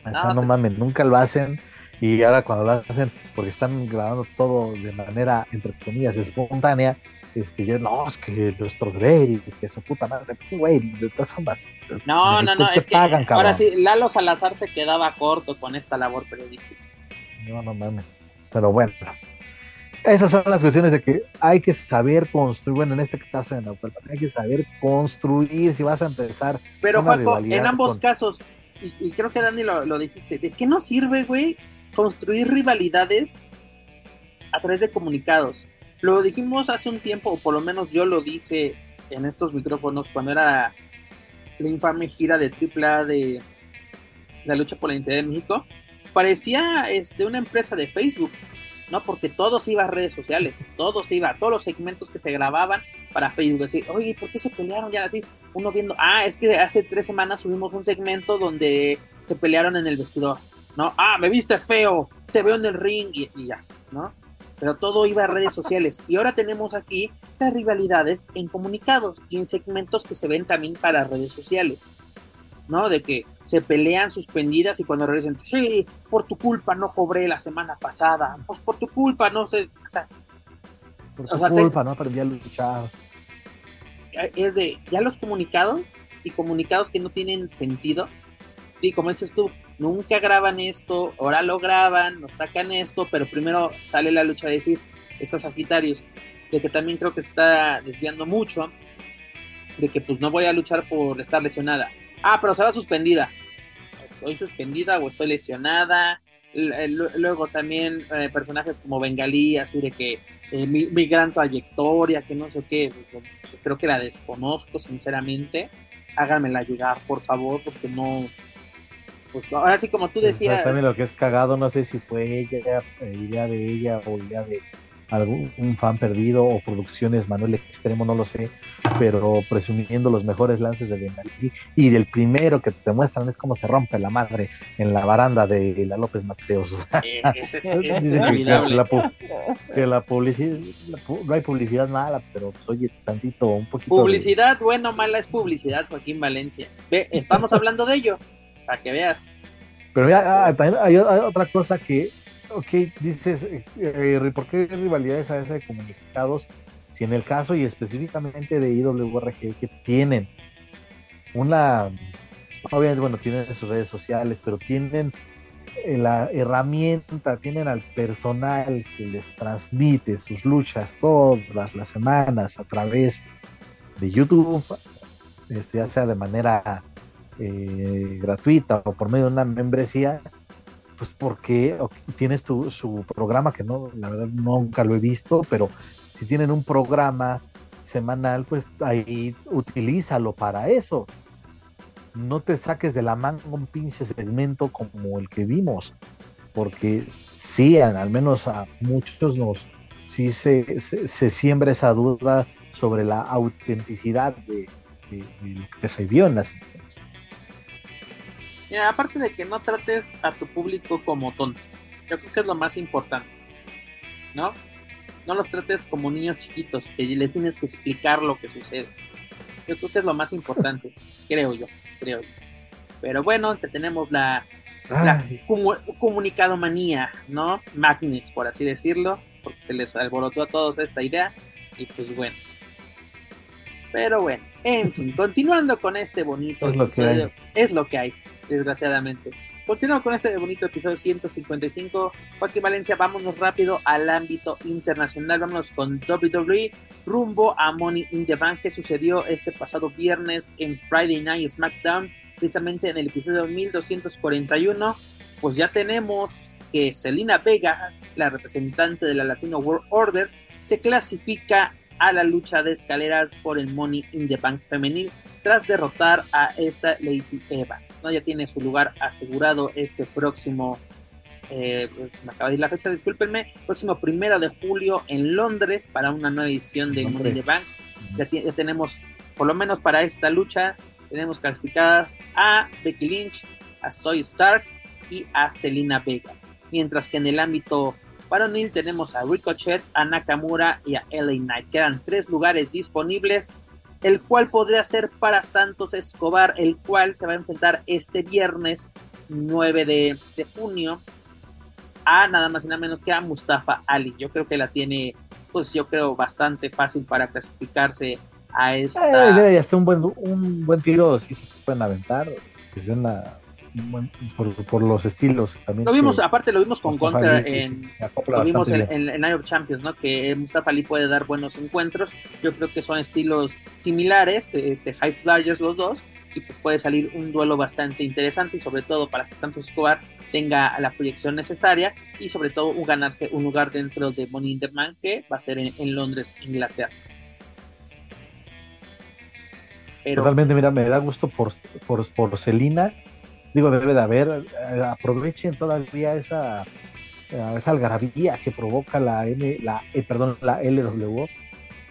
O sea, No, no se- mames, nunca lo hacen. Y ahora cuando lo hacen, porque están grabando todo de manera, entre comillas, espontánea, este, ya, no, es que nuestro deber y que su puta madre, güey, de todas formas. No, no, no, es que pagan, cabrón. ahora sí, Lalo Salazar se quedaba corto con esta labor periodística. No, no mames. Pero bueno, esas son las cuestiones de que hay que saber construir, bueno, en este caso de Naucalpan, hay que saber construir si vas a empezar. Pero, rivalidad en ambos con- casos, y, y creo que Dani lo, lo dijiste, ¿de qué nos sirve, güey, construir rivalidades a través de comunicados? Lo dijimos hace un tiempo, o por lo menos yo lo dije en estos micrófonos cuando era la infame gira de AAA de la lucha por la identidad de México. Parecía este, una empresa de Facebook, ¿no? Porque todo se iba a redes sociales, todo se iba, todos los segmentos que se grababan para Facebook. Así, oye, ¿por qué se pelearon ya así? Uno viendo, ah, es que hace tres semanas subimos un segmento donde se pelearon en el vestidor, ¿no? Ah, me viste feo, te veo en el ring y, y ya, ¿no? Pero todo iba a redes sociales. Y ahora tenemos aquí las rivalidades en comunicados y en segmentos que se ven también para redes sociales. ¿no? De que se pelean suspendidas y cuando regresan, sí, por tu culpa no cobré la semana pasada, pues por tu culpa no sé, o sea, Por O tu sea, te- culpa, no aprendí a luchar. es de ya los comunicados y comunicados que no tienen sentido. Y como dices tú, nunca graban esto, ahora lo graban, nos sacan esto, pero primero sale la lucha de decir, estas Sagitarios, de que también creo que se está desviando mucho, de que pues no voy a luchar por estar lesionada. Ah, pero será suspendida. Estoy suspendida o estoy lesionada. Eh, lu- Luego también eh, personajes como Bengalí, así de que eh, mi, mi gran trayectoria, que no sé qué, pues, creo que la desconozco sinceramente. Háganmela llegar, por favor, porque no. Pues ahora sí, como tú decías, También lo que es cagado, no sé si fue ella, eh, idea de ella o idea de algún un fan perdido o producciones Manuel Extremo, no lo sé, pero presumiendo los mejores lances de Bengalí y del primero que te muestran es cómo se rompe la madre en la baranda de la López Mateos. Eh, ese es, ese es que, la, que la publicidad, la no hay publicidad mala, pero pues, oye, tantito, un poquito. de- Publicidad, bueno o mala es publicidad, Joaquín Valencia. Ve, estamos hablando de ello, para que veas. Pero mira, ah, también hay, hay otra cosa que, ok, dices, eh, eh, ¿por qué rivalidades a veces de comunicados? Si en el caso y específicamente de IWRG que tienen una, obviamente, bueno, tienen sus redes sociales, pero tienen eh, la herramienta, tienen al personal que les transmite sus luchas todas las semanas a través de YouTube, este, ya sea de manera eh, gratuita o por medio de una membresía, pues porque tienes tu, su programa, que no, la verdad nunca lo he visto, pero si tienen un programa semanal, pues ahí utilízalo para eso. No te saques de la manga un pinche segmento como el que vimos, porque sí, al menos a muchos nos, sí se, se, siembra esa duda sobre la autenticidad de, lo que se vio en las imágenes. Mira, aparte de que no trates a tu público como tonto, yo creo que es lo más importante, ¿no? No los trates como niños chiquitos, que les tienes que explicar lo que sucede. Yo creo que es lo más importante, creo yo, creo yo. Pero bueno, que tenemos la la comunicado manía, ¿no? Magnus, por así decirlo, porque se les alborotó a todos esta idea. Y pues bueno. Pero bueno, en fin, continuando con este bonito es lo episodio, es lo que hay, desgraciadamente. Continuando con este bonito episodio 155, Joaquín Valencia, vámonos rápido al ámbito internacional, vámonos con WWE rumbo a Money in the Bank que sucedió este pasado viernes en Friday Night SmackDown, precisamente en el episodio 1241, pues ya tenemos que Selina Vega, la representante de la Latino World Order, se clasifica a la lucha de escaleras por el Money in the Bank femenil tras derrotar a esta Lacey Evans. ¿no? Ya tiene su lugar asegurado este próximo, eh, pues, me acaba de ir la fecha, discúlpenme, próximo primero de julio en Londres para una nueva edición de Money in the Bank. Ya, ya tenemos, por lo menos para esta lucha, tenemos clasificadas a Becky Lynch, a Soy Stark y a Selina Vega. Mientras que en el ámbito para Neil tenemos a Ricochet, a Nakamura y a LA Knight. Quedan tres lugares disponibles, el cual podría ser para Santos Escobar, el cual se va a enfrentar este viernes 9 de, junio a nada más y nada menos que a Mustafa Ali. Yo creo que la tiene, pues yo creo, bastante fácil para clasificarse a esta. Eh, ya un buen, un buen tiro, si se pueden aventar. Es una por, los estilos también. Lo vimos, aparte lo vimos con Contra en, lo vimos en, en, Night of Champions, ¿no? Que Mustafa Ali puede dar buenos encuentros. Yo creo que son estilos similares, este High Flyers los dos, y puede salir un duelo bastante interesante y sobre todo para que Santos Escobar tenga la proyección necesaria y sobre todo ganarse un lugar dentro de Money in the Man que va a ser en, Londres, Inglaterra. Totalmente, mira, me da gusto por, por, por Celina digo, debe de haber, eh, aprovechen todavía esa, eh, esa algarabía que provoca la N, la, eh, perdón, la LW.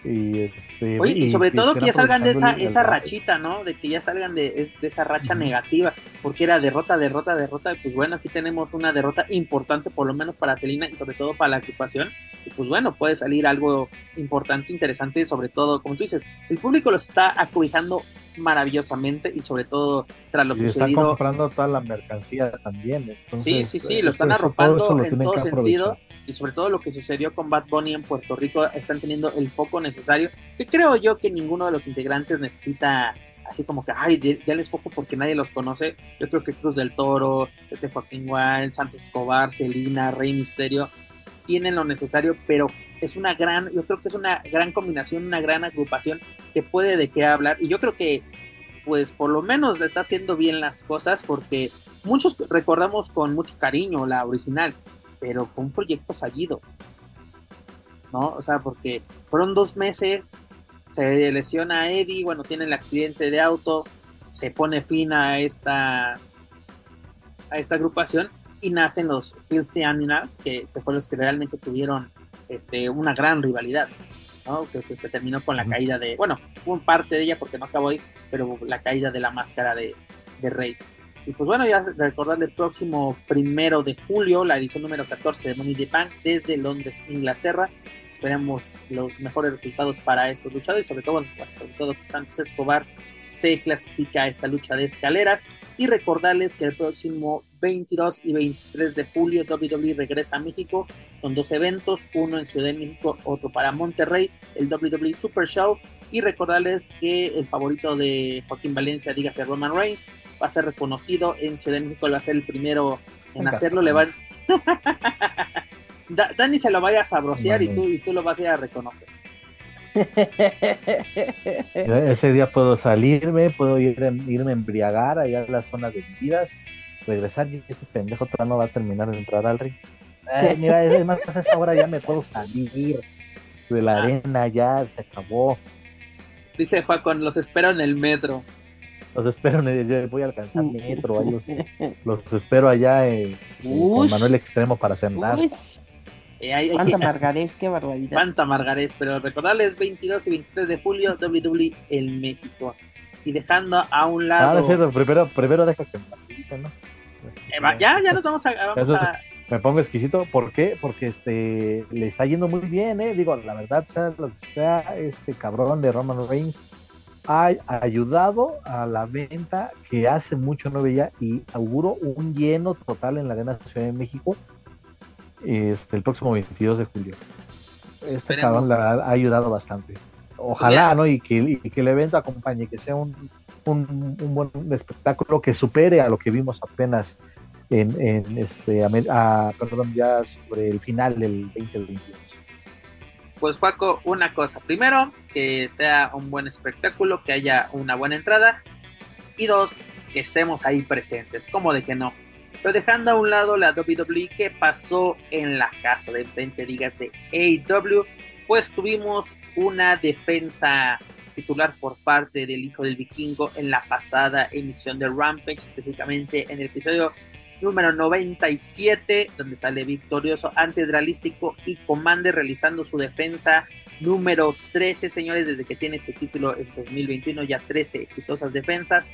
Y, este, Oye, y, sobre todo que ya salgan de esa, esa rachita, ¿no? De que ya salgan de, de esa racha negativa, porque era derrota, derrota, derrota. Y pues bueno, aquí tenemos una derrota importante, por lo menos para Celina y sobre todo para la equipación. Y pues bueno, puede salir algo importante, interesante, sobre todo, como tú dices, el público los está acobijando maravillosamente y sobre todo tras lo y sucedido. Están comprando toda la mercancía también. sí, sí, sí, lo están arropando en todo sentido y sobre todo lo que sucedió con Bad Bunny en Puerto Rico están teniendo el foco necesario que creo yo que ninguno de los integrantes necesita así como que, ay, ya les foco porque nadie los conoce. Yo creo que Cruz del Toro, este Joaquín Wild, Santos Escobar, Celina, Rey Misterio, tienen lo necesario, pero es una gran, yo creo que es una gran combinación, una gran agrupación que puede de qué hablar. Y yo creo que, pues, por lo menos le está haciendo bien las cosas, porque muchos recordamos con mucho cariño la original, pero fue un proyecto fallido. ¿No? O sea, porque fueron dos meses, se lesiona a Eddie, bueno, tiene el accidente de auto, se pone fin a esta a esta agrupación y nacen los Filthy Animals, que, que fueron los que realmente tuvieron este, una gran rivalidad, ¿no? que, terminó con la caída de, bueno, fue parte de ella porque no acabó ahí, pero la caída de la máscara de, de Rey. Y pues bueno, ya recordarles próximo primero de julio, la edición número 14 de Money the Bank desde Londres, Inglaterra. Esperamos los mejores resultados para estos luchadores y sobre todo, sobre todo que Santos Escobar se clasifica a esta lucha de escaleras. Y recordarles que el próximo 22 y 23 de julio WWE regresa a México con dos eventos, uno en Ciudad de México, otro para Monterrey, el WWE Super Show. Y recordarles que el favorito de Joaquín Valencia, dígase Roman Reigns, va a ser reconocido en Ciudad de México, va a ser el primero en hacerlo. Le van... Dani se lo vaya a sabrosear y tú, y tú lo vas a ir a reconocer. Ese día puedo salirme, puedo ir, irme a embriagar allá a las zonas de vidas, regresar y este pendejo todavía no va a terminar de entrar al ring. mira, es más, a esa hora ya me puedo salir de la ah. arena, ya se acabó. Dice Juan, los espero en el metro. Los espero en el, yo voy a alcanzar metro, los, espero allá en, con Manuel Extremo para cenar. Eh, Cuánta Margarés, qué barbaridad. Cuánta Margarés, pero recordarles 22 y 23 de julio WWE en México. Y dejando a un ah, lado. primero, primero deja que me ¿no? Eh, ya, ya nos vamos a. Vamos a... Me pongo exquisito, ¿por qué? Porque este le está yendo muy bien, eh. Digo, la verdad, sea lo que sea, este cabrón de Roman Reigns ha ayudado a la venta que hace mucho no veía y auguro un lleno total en la Arena Ciudad de México este, el próximo 22 de julio. Este cabrón la ha ayudado bastante. Ojalá, ¿no? Y que, que, el evento acompañe, que sea un, un, buen espectáculo que supere a lo que vimos apenas en, en este, a, perdón, ya sobre el final del 2022. Pues Paco, una cosa. Primero, que sea un buen espectáculo, que haya una buena entrada. Y dos, que estemos ahí presentes. Como de que no. Pero dejando a un lado la WWE, ¿qué pasó en la casa de enfrente? Dígase AEW. Pues tuvimos una defensa titular por parte del hijo del vikingo en la pasada emisión de Rampage, específicamente en el episodio número 97, donde sale victorioso ante Dralístico y Commander realizando su defensa número 13, señores, desde que tiene este título en 2021, ya 13 exitosas defensas.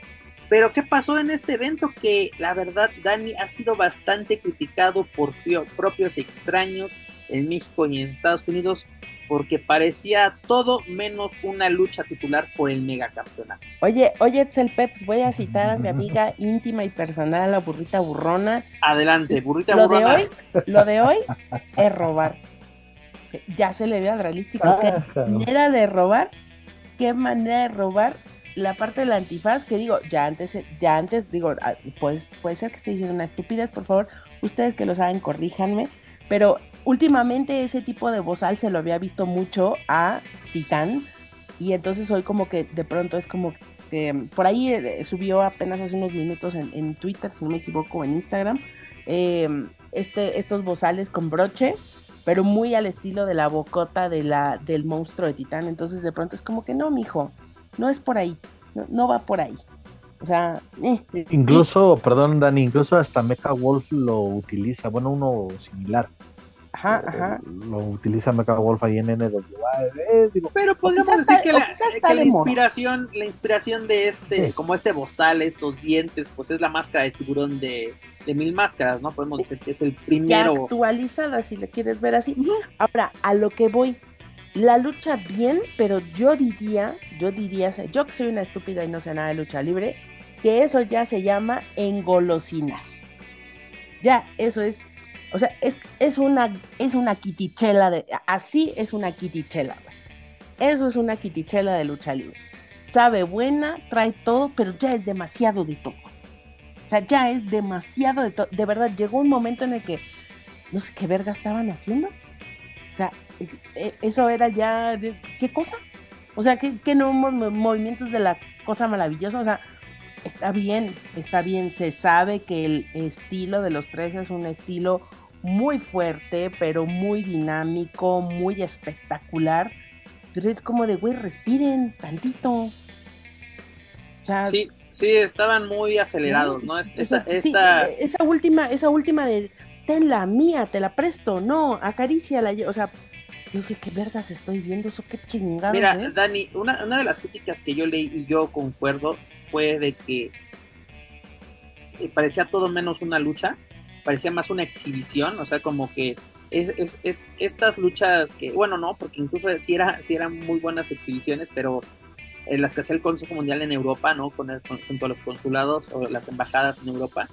Pero ¿qué pasó en este evento? Que la verdad, Dani ha sido bastante criticado por propios extraños en México y en Estados Unidos porque parecía todo menos una lucha titular por el megacampeonato. Oye, oye, Excel Peps, voy a citar a mi amiga íntima y personal, la burrita burrona. Adelante, burrita lo burrona. De hoy, lo de hoy es robar. Ya se le ve al realístico. ¿Qué manera de robar? ¿Qué manera de robar? La parte del antifaz, que digo, ya antes, ya antes, digo, ah, pues, puede ser que esté diciendo una estupidez, por favor, ustedes que lo saben, corríjanme, pero últimamente ese tipo de bozal se lo había visto mucho a Titán y entonces hoy como que de pronto es como que por ahí eh, subió apenas hace unos minutos en, Twitter, si no me equivoco, en Instagram, em, este, estos bozales con broche, pero muy al estilo de la bocota de la, del monstruo de Titán. Entonces de pronto es como que no, mijo, no es por ahí, no, va por ahí. O sea, eh, incluso, perdón, Dani, incluso hasta Mecha Wolf lo utiliza, bueno, uno similar. Ajá, ajá. Lo utiliza Mecha Wolf ahí en NWA. Eh, pero podríamos decir que, la, inspiración, la inspiración de este, como este bozal, estos dientes, pues es la máscara de tiburón de, mil máscaras, ¿no? Podemos decir que es el primero. Ya actualizada, si le quieres ver así. Ahora, a lo que voy, la lucha bien, pero yo diría, yo diría, yo que soy una estúpida y no sé nada de lucha libre, que eso ya se llama engolosinar. Ya, eso es o sea, es, una, es una quitichela de. Así es una quitichela, Eso es una quitichela de lucha libre. Sabe buena, trae todo, pero ya es demasiado de todo. O sea, ya es demasiado de todo. De verdad, llegó un momento en el que no sé qué verga estaban haciendo. O sea, e, e, eso era ya. ¿Qué cosa? O sea, ¿qué, qué nuevos movimientos de la cosa maravillosa? O sea, está bien, está bien. Se sabe que el estilo de los tres es un estilo muy fuerte, pero muy dinámico, muy espectacular. Pero es como de, güey, respiren tantito. O sea, sí, sí, estaban muy acelerados, ¿no? Esta, esa última, esa última de, ten la mía, te la presto, no, acaríciala, o sea, no sé qué vergas estoy viendo, eso qué chingados Mira, Dani, una, una de las críticas que yo leí y yo concuerdo fue de que parecía todo menos una lucha parecía más una exhibición, o sea, como que es, es, estas luchas que, bueno, no, porque incluso sí, era, sí eran muy buenas exhibiciones, pero en las que hacía el Consejo Mundial en Europa, ¿no? Con, junto a los consulados o las embajadas en Europa.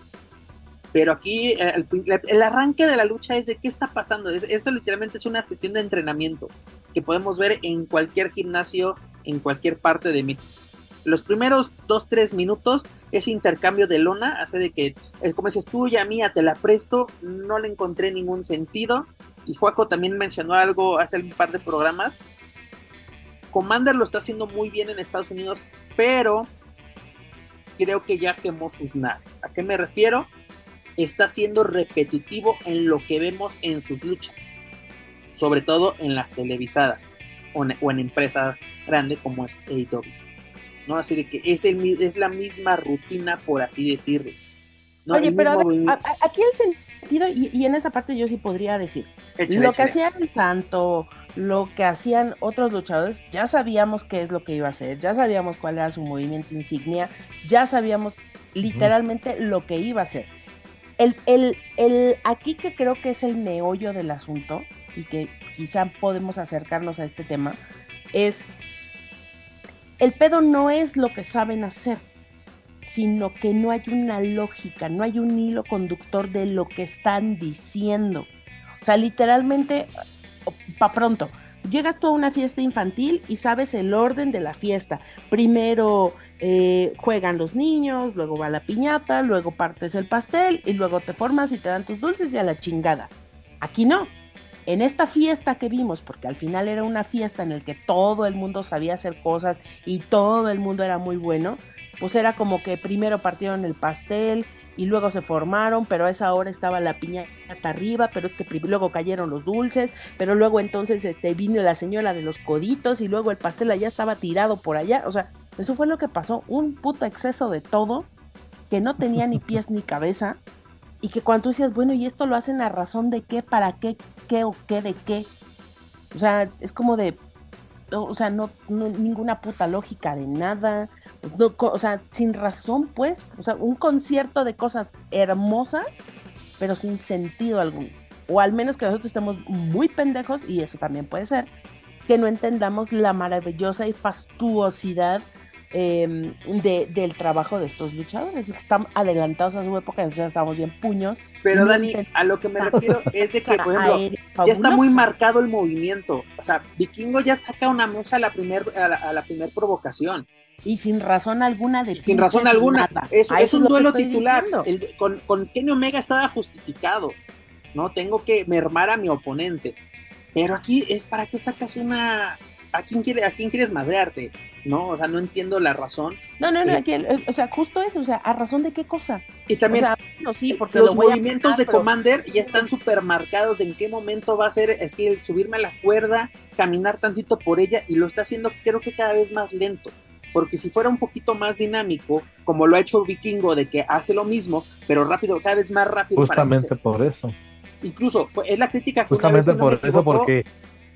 Pero aquí eh, el, arranque de la lucha es de qué está pasando. eso literalmente es una sesión de entrenamiento que podemos ver en cualquier gimnasio, en cualquier parte de México los primeros dos, tres minutos, ese intercambio de lona hace de que, es como dices, tuya, mía, te la presto, no le encontré ningún sentido. Y Juaco también mencionó algo hace un par de programas. Commander lo está haciendo muy bien en Estados Unidos, pero creo que ya quemó sus naves. ¿A qué me refiero? Está siendo repetitivo en lo que vemos en sus luchas, sobre todo en las televisadas o en, empresas grandes como es AEW. ¿no? Así de que es, el, es la misma rutina, por así decirlo. Oye, pero aquí el sentido, y, en esa parte yo sí podría decir, lo que hacían el Santo, lo que hacían otros luchadores, ya sabíamos qué es lo que iba a hacer, ya sabíamos cuál era su movimiento insignia, ya sabíamos literalmente lo que iba a hacer. El, el, el, aquí que creo que es el meollo del asunto y que quizá podemos acercarnos a este tema, es el pedo no es lo que saben hacer, sino que no hay una lógica, no hay un hilo conductor de lo que están diciendo. O sea, literalmente, pa' pronto, llegas tú a una fiesta infantil y sabes el orden de la fiesta. Primero eh, juegan los niños, luego va la piñata, luego partes el pastel y luego te formas y te dan tus dulces y a la chingada. Aquí no. En esta fiesta que vimos, porque al final era una fiesta en la que todo el mundo sabía hacer cosas y todo el mundo era muy bueno, pues era como que primero partieron el pastel y luego se formaron, pero a esa hora estaba la piñata arriba, pero es que luego cayeron los dulces, pero luego entonces este vino la señora de los coditos y luego el pastel allá estaba tirado por allá, o sea, eso fue lo que pasó, un puto exceso de todo que no tenía ni pies ni cabeza y que cuando tú decías, bueno, y esto lo hacen a razón de qué, para qué, qué o qué de qué. O sea, es como de, o sea, no, ninguna puta lógica de nada. O sea, sin razón, pues. O sea, un concierto de cosas hermosas, pero sin sentido alguno. O al menos que nosotros estemos muy pendejos, y eso también puede ser, que no entendamos la maravillosa y fastuosidad Em, de, del trabajo de estos luchadores, están adelantados a su época, nosotros estamos bien puños. Pero Dani, a lo que me refiero es de que, por ejemplo, ya está muy marcado el movimiento. O sea, Vikingo ya saca una mesa a la primer, a la, primer provocación. Y sin razón alguna de Sin razón alguna. Es, es un duelo titular. con, con Kenny Omega estaba justificado. No tengo que mermar a mi oponente. Pero aquí es para qué sacas una, ¿a quién, quiere, ¿a quién quieres madrearte? ¿No? O sea, no entiendo la razón. No, no, no, eh, o sea, justo eso, o sea, ¿a razón de qué cosa? Y también no, sí, porque los movimientos de Commander ya están súper marcados en qué momento va a ser, decir, subirme a la cuerda, caminar tantito por ella, y lo está haciendo creo que cada vez más lento. Porque si fuera un poquito más dinámico, como lo ha hecho Vikingo, de que hace lo mismo, pero rápido, cada vez más rápido. Justamente por eso. Incluso, es la crítica que Justamente por eso, porque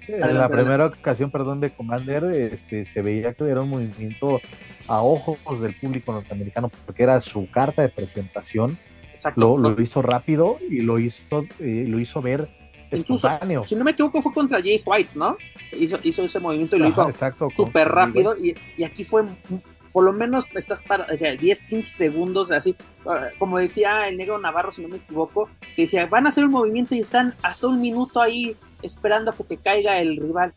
en la primera ocasión, perdón, de Commander, este, se veía que era un movimiento a ojos del público norteamericano, porque era su carta de presentación. Lo, lo, hizo rápido y lo hizo, eh, lo hizo ver espontáneo. Si no me equivoco, fue contra Jay White, ¿no? Hizo, hizo ese movimiento y lo hizo súper rápido. Y, y, aquí fue, por lo menos, estás para 10, 15 segundos, así, ah, como decía el negro Navarro, si no me equivoco, que decía, van a hacer un movimiento y están hasta un minuto ahí esperando a que te caiga el rival,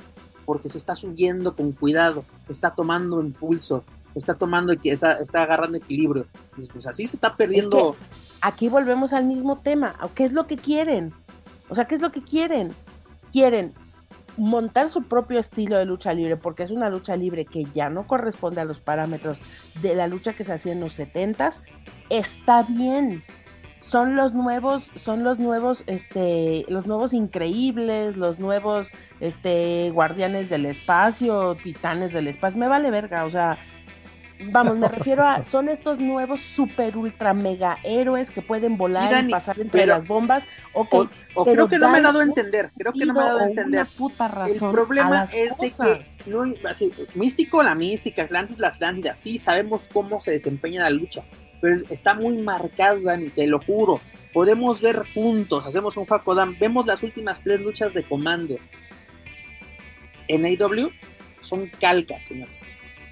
porque se está subiendo con cuidado, está tomando impulso, está tomando, está, está agarrando equilibrio. Pues así se está perdiendo. aquí volvemos al mismo tema. ¿Qué es lo que quieren? O sea, ¿qué es lo que quieren? Quieren montar su propio estilo de lucha libre, porque es una lucha libre que ya no corresponde a los parámetros de la lucha que se hacía en los setentas, está bien. Son los nuevos, son los nuevos, este, los nuevos increíbles, los nuevos, este, guardianes del espacio, titanes del espacio, me vale verga, o sea, vamos, me refiero a, son estos nuevos super ultra mega héroes que pueden volar y pasar entre las bombas, o, creo que no me he dado a entender, creo que no me he dado a entender. el problema es de que no, místico la mística, Atlantis la Atlántida, sí sabemos cómo se desempeña la lucha, pero está muy marcado, Dani, te lo juro. Podemos ver juntos, hacemos un Hakodan, vemos las últimas tres luchas de Commander. En AW son calcas, señores.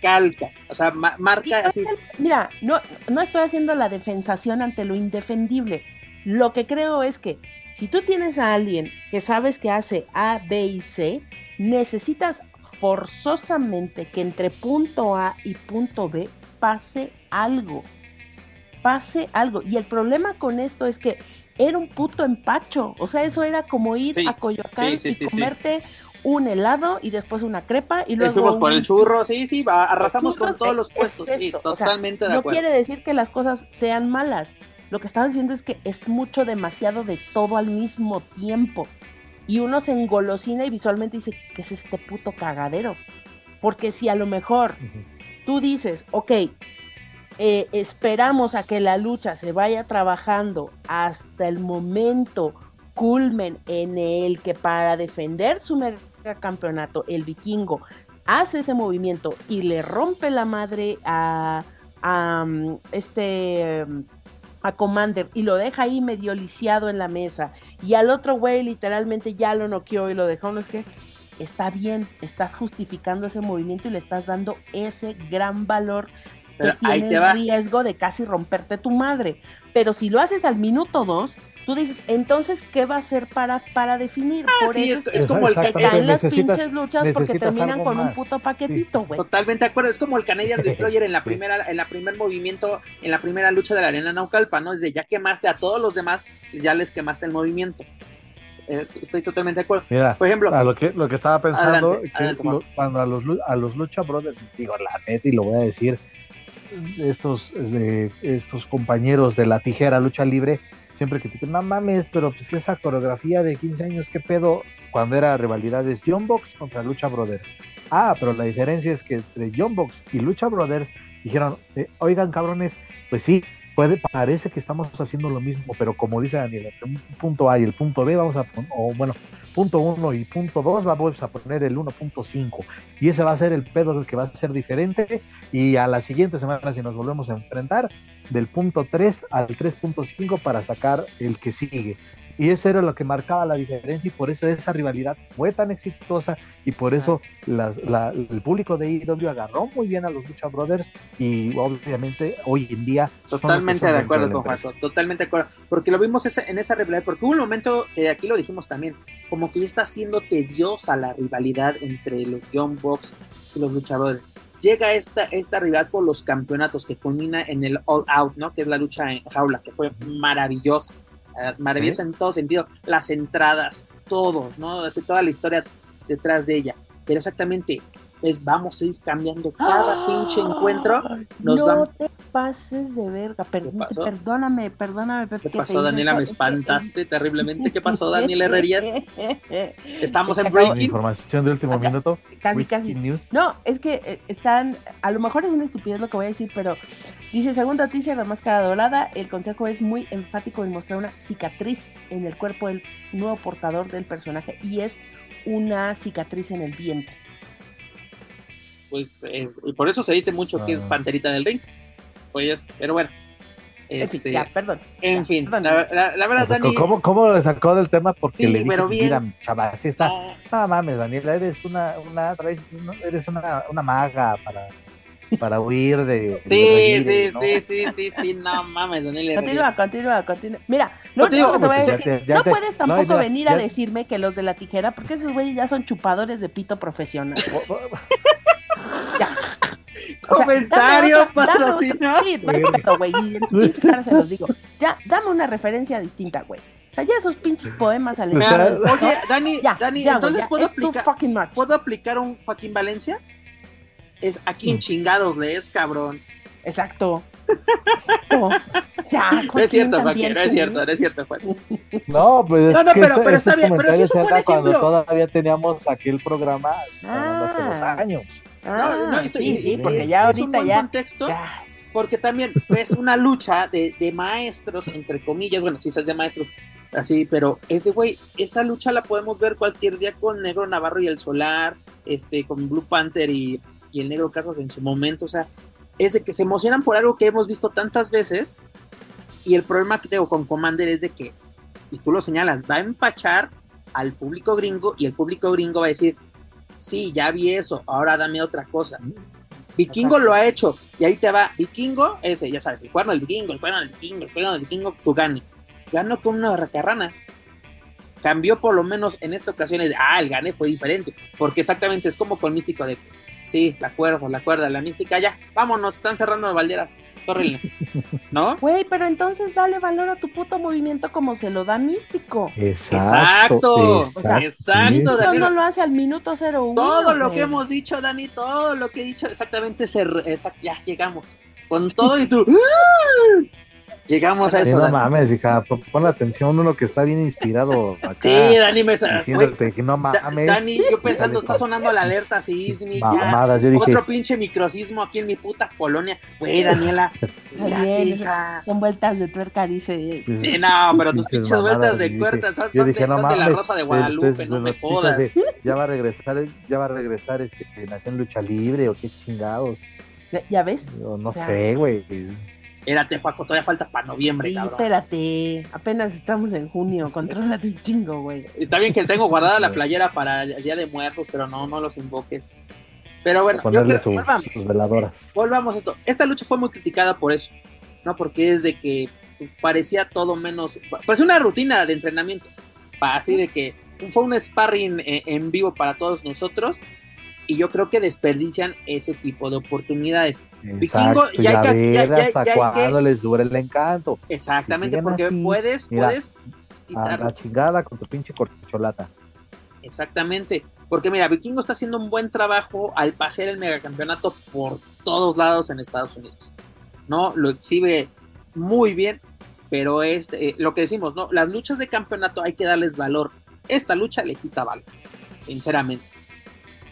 Calcas, o sea, marca así. Mira, no, no estoy haciendo la defensación ante lo indefendible. Lo que creo es que si tú tienes a alguien que sabes que hace A, B y C, necesitas forzosamente que entre punto A y punto B pase algo pase algo. Y el problema con esto es que era un puto empacho. O sea, eso era como ir a Coyoacán y comerte un helado y después una crepa y luego. por el churro, sí, sí, arrasamos con todos los puestos. Sí, totalmente de acuerdo. No quiere decir que las cosas sean malas. Lo que estaba diciendo es que es mucho demasiado de todo al mismo tiempo. Y uno se engolosina y visualmente dice, que es este puto cagadero? Porque si a lo mejor tú dices, ok, eh, esperamos a que la lucha se vaya trabajando hasta el momento culmen en el que para defender su mega campeonato el vikingo hace ese movimiento y le rompe la madre a, mm, este a Commander y lo deja ahí medio lisiado en la mesa y al otro güey literalmente ya lo noqueó y lo dejó, ¿no es que? está bien, estás justificando ese movimiento y le estás dando ese gran valor que tiene el riesgo de casi romperte tu madre. Pero si lo haces al minuto dos, tú dices, entonces, ¿qué va a hacer para, para definir? Ah, Por eso es, como el que caen las pinches luchas porque terminan con un puto paquetito, güey. Totalmente de acuerdo, es como el Canadian Destroyer en la primera, en la primer movimiento, en la primera lucha de la arena Naucalpa, ¿no? Es de ya quemaste a todos los demás, ya les quemaste el movimiento. estoy totalmente de acuerdo. Mira, por ejemplo, a lo que lo que estaba pensando cuando a los a los Lucha Brothers digo la neta y lo voy a decir estos estos compañeros de la tijera lucha libre siempre critican, no mames, pero pues esa coreografía de 15 años, ¿qué pedo? Cuando era rivalidades John Box contra Lucha Brothers. Ah, pero la diferencia es que entre John Box y Lucha Brothers dijeron, eh, oigan cabrones, pues sí, puede, parece que estamos haciendo lo mismo, pero como dice Daniel, el punto A y el punto B vamos a poner, o bueno, punto 1 y punto 2 vamos a poner el 1.5 y ese va a ser el pedo que va a ser diferente. Y a la siguiente semana si nos volvemos a enfrentar del punto 3 al 3.5 para sacar el que sigue y eso era lo que marcaba la diferencia y por eso esa rivalidad fue tan exitosa y por eso el público de IW agarró muy bien a los Lucha Brothers y obviamente hoy en día totalmente de acuerdo con Jaso, totalmente de acuerdo, porque lo vimos en esa rivalidad, porque hubo un momento que aquí lo dijimos también, como que ya está siendo tediosa la rivalidad entre los John Box y los Lucha Brothers llega esta, esta rivalidad por los campeonatos que culmina en el All Out, ¿no? Que es la lucha en jaula, que fue maravillosa. Eh, maravillosa en todo sentido, las entradas, todo, ¿no? toda la historia detrás de ella. Pero exactamente, es vamos a ir cambiando cada pinche encuentro. Nos no te pases de verga, perdóname, perdóname, ¿Qué pasó, Daniela? Me espantaste terriblemente. ¿Qué pasó, Daniel Herrerías? Estamos en breaking. Información de último minuto. Casi, casi. No, es que eh, están, a lo mejor es una estupidez lo que voy a decir, pero dice, segunda noticia, la máscara dorada, el consejo es muy enfático en mostrar una cicatriz en el cuerpo del nuevo portador del personaje y es una cicatriz en el vientre pues y por eso se dice mucho que es ah. Panterita del Ring. Pues, pero bueno. Este, ya, perdón. En fin, La, verdad, Dani. ¿Cómo, ¿Cómo le sacó del tema? Porque le dije, mira, chaval, así está. Ah. No mames, Daniela, eres una, una, eres una, una maga para para huir de. Sí, sí, sí, sí, sí, sí, no mames, Daniela. Continúa, continúa, continúa. Mira, no, te voy a decir, no puedes tampoco venir a decirme que los de la tijera, porque esos güeyes ya son chupadores de pito profesional. Ya. Comentario patrocinado. Sí, güey, y en su pinche cara se los digo. Ya, dame una referencia distinta, güey. O sea, ya esos pinches poemas al Oye, Dani, Dani, entonces puedo aplicar. ¿Puedo aplicar un Joaquín Valencia? Es aquí en mm. chingados lees, cabrón. Exacto. Exacto. Ya, no es cierto, Joaquín, no es cierto, no es cierto, Joaquín. No, pues no, no, pero, pero está bien, pero sí es un buen ejemplo. Cuando todavía teníamos aquel programa ah, hace dos años. Ah, no, no, sí, sí, porque ya ahorita es un buen ya, contexto, porque también es una lucha de, de maestros, entre comillas, bueno, si es de maestros, así, pero ese güey, esa lucha la podemos ver cualquier día con Negro Navarro y el Solar, este, con Blue Panther y, y el Negro Casas en su momento, o sea, es de que se emocionan por algo que hemos visto tantas veces, y el problema que tengo con Commander es de que, y tú lo señalas, va a empachar al público gringo, y el público gringo va a decir, sí, ya vi eso, ahora dame otra cosa. Vikingo lo ha hecho, y ahí te va, Vikingo, ese, ya sabes, el cuerno del Vikingo, el cuerno del Vikingo, el cuerno del Vikingo, Fugani. Ganó con una racarrana. Cambió por lo menos en esta ocasión, ah, el gane fue diferente, porque exactamente es como con Místico de sí, la cuerda, la cuerda, la mística, ya, vámonos, están cerrando balderas, córrele, ¿no? Güey, pero entonces dale valor a tu puto movimiento como se lo da místico. Exacto, exacto. Dani, no lo hace al minuto cero Todo lo que hemos dicho, Dani, todo lo que he dicho, exactamente, se, ya llegamos. Con todo y tú... Llegamos a eso. no mames, hija, pon la atención uno que está bien inspirado. Acá, sí, Dani me diciéndote que no mames. Dani, yo pensando, está sonando la alerta sísmica. Mamadas, yo dije. Otro pinche microsismo aquí en mi puta colonia. Güey, Daniela. hija. Son vueltas de tuerca, dice. Sí, no, pero tus pinches vueltas de tuerca son, son, de, no de la Rosa de Guadalupe, no me jodas. Ya va a regresar, ya va a regresar este que nació en lucha libre o qué chingados. ¿Ya ves? no sé, güey Espérate, Paco, todavía falta para noviembre, Sí, cabrón. espérate, apenas estamos en junio, contrólate un chingo, güey. Está bien que tengo guardada la playera para el Día de Muertos, pero no, no los invoques. Pero bueno, yo Ponerle creo- su- volvamos. sus veladoras. volvamos a esto. Esta lucha fue muy criticada por eso, ¿no? Porque es de que parecía todo menos. Parecía una rutina de entrenamiento. Así de que fue un sparring eh, en vivo para todos nosotros. Y yo creo que desperdician ese tipo de oportunidades. Vikingo, Exacto, ya y hay a que- ver ya- ya- hasta ya hay que- cuándo les dura el encanto. Exactamente, Si porque así, puedes, mira, puedes A quitar. la chingada con tu pinche corcholata. Exactamente, porque mira, Vikingo está haciendo un buen trabajo al pasear el megacampeonato por todos lados en Estados Unidos. ¿No? Lo exhibe muy bien, pero es eh, lo que decimos, ¿no? Las luchas de campeonato hay que darles valor. Esta lucha le quita valor, sinceramente.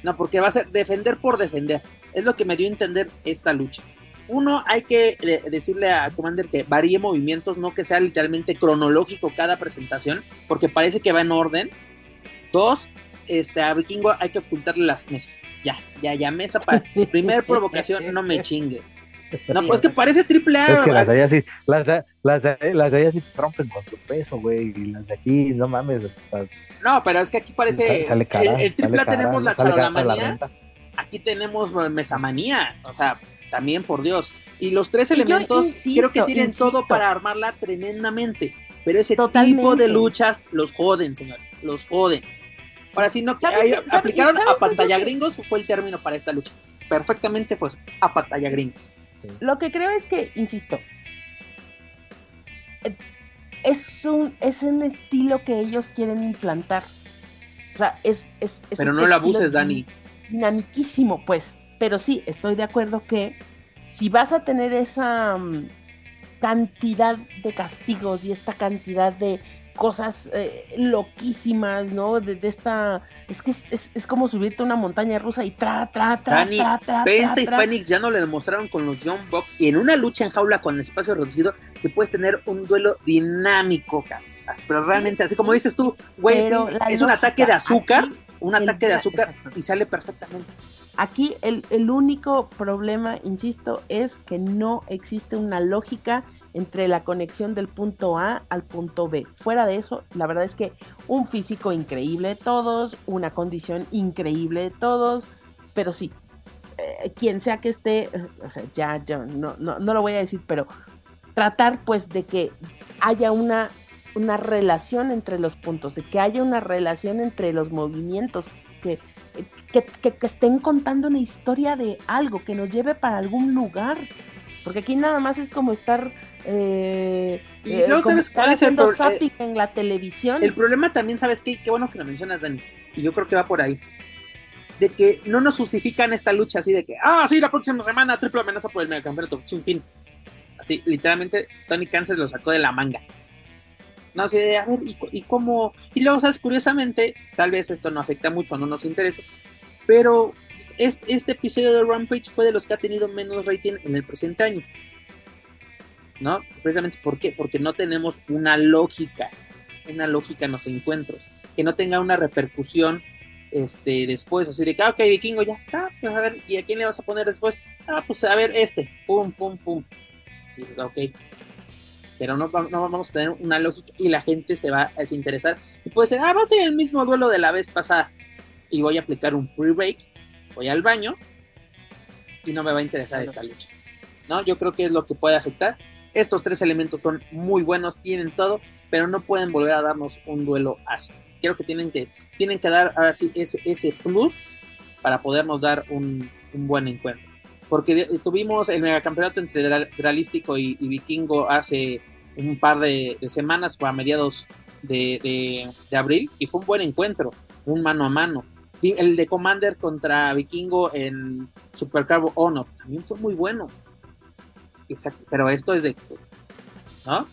No, porque va a ser defender por defender. Es lo que me dio a entender esta lucha. Uno, hay que eh, decirle a Commander que varíe movimientos, no que sea literalmente cronológico cada presentación, porque parece que va en orden. Dos, este, a Vikingo hay que ocultarle las mesas. Ya, ya, ya, mesa para. Primer provocación, no me chingues. No, pues que parece triple A. Es que las de allá sí, las de, las de, las de allá sí se rompen con su peso, güey. Y las de aquí, no mames. No, pero es que aquí parece. sale, sale cara, el, el triple sale A tenemos cara, la charolamanía. aquí tenemos mesamanía. O sea, también por Dios. Y los tres Y elementos insisto, creo que tienen insisto. todo para armarla tremendamente. Pero ese Totalmente. tipo de luchas los joden, señores. Los joden. Ahora sí, no. ¿Sabes- aplicaron a pantalla gringos, fue el término para esta lucha. Perfectamente fue eso, a pantalla gringos. Lo que creo es que, insisto, eh, es un, es un estilo que ellos quieren implantar. O sea, es... es, es Pero no lo abuses, Dani. Dinamiquísimo, pues. Pero sí, estoy de acuerdo que si vas a tener esa mm, cantidad de castigos y esta cantidad de cosas eh, loquísimas, ¿no? De, de esta... Es que es, es- es como subirte a una montaña rusa y tra, tra, tra, Dani, tra, tra, Penta tra, y. Fénix ya no le demostraron con los Young Bucks y en una lucha en jaula con espacio reducido te puedes tener un duelo dinámico. Así, Pero realmente, así como dices tú, güey, es un ataque de azúcar, aquí un el ataque de azúcar exacto. y sale perfectamente. Aquí el, el único problema, insisto, es que no existe una lógica entre la conexión del punto A al punto B. Fuera de eso, la verdad es que un físico increíble de todos, una condición increíble de todos, pero sí, eh, quien sea que esté, o sea, ya, ya, no, no, no lo voy a decir, pero tratar pues de que haya una, una relación entre los puntos, de que haya una relación entre los movimientos, que- que estén contando una historia de algo, que nos lleve para algún lugar. Porque aquí nada más es como estar, eh, Y eh, luego, como ¿sabes estar cuál es el haciendo pro- eh, zapping en la televisión. El problema también, ¿sabes qué? Qué bueno que lo mencionas, Dani. Y yo creo que va por ahí. De que no nos justifican esta lucha así de que, ah, sí, la próxima semana triple amenaza por el megacampeonato. Sin fin. Así, literalmente, Tony Kansas lo sacó de la manga. No sé, de, a ver, ¿y, cu- y cómo? Y luego, ¿sabes? Curiosamente, tal vez esto no afecta mucho, no nos interesa, pero es- este episodio de Rampage fue de los que ha tenido menos rating en el presente año. ¿No? Precisamente, ¿por qué? Porque no tenemos una lógica una lógica en los encuentros, que no tenga una repercusión este después, así de que, ah, ok, vikingo, ya, ah, pues a ver, ¿y a quién le vas a poner después? Ah, pues a ver, este, pum, pum, pum. Y dices, ah, ok. Pero no, no vamos a tener una lógica y la gente se va a desinteresar. Y puede ser, ah, va a ser el mismo duelo de la vez pasada. Y voy a aplicar un pre-break, voy al baño y no me va a interesar esta lucha. ¿No? Yo creo que es lo que puede afectar. Estos tres elementos son muy buenos, tienen todo, pero no pueden volver a darnos un duelo así. Creo que tienen que, tienen que dar ahora sí ese, ese plus para podernos dar un, un buen encuentro. Porque de- tuvimos el megacampeonato entre Dra- Dralístico y, y Vikingo hace un par de, de semanas, a mediados de, de- de abril, y fue un buen encuentro, un mano a mano. El de Commander contra Vikingo en Supercarbo Honor también fue muy bueno. Exacto, pero esto es de. ¿No?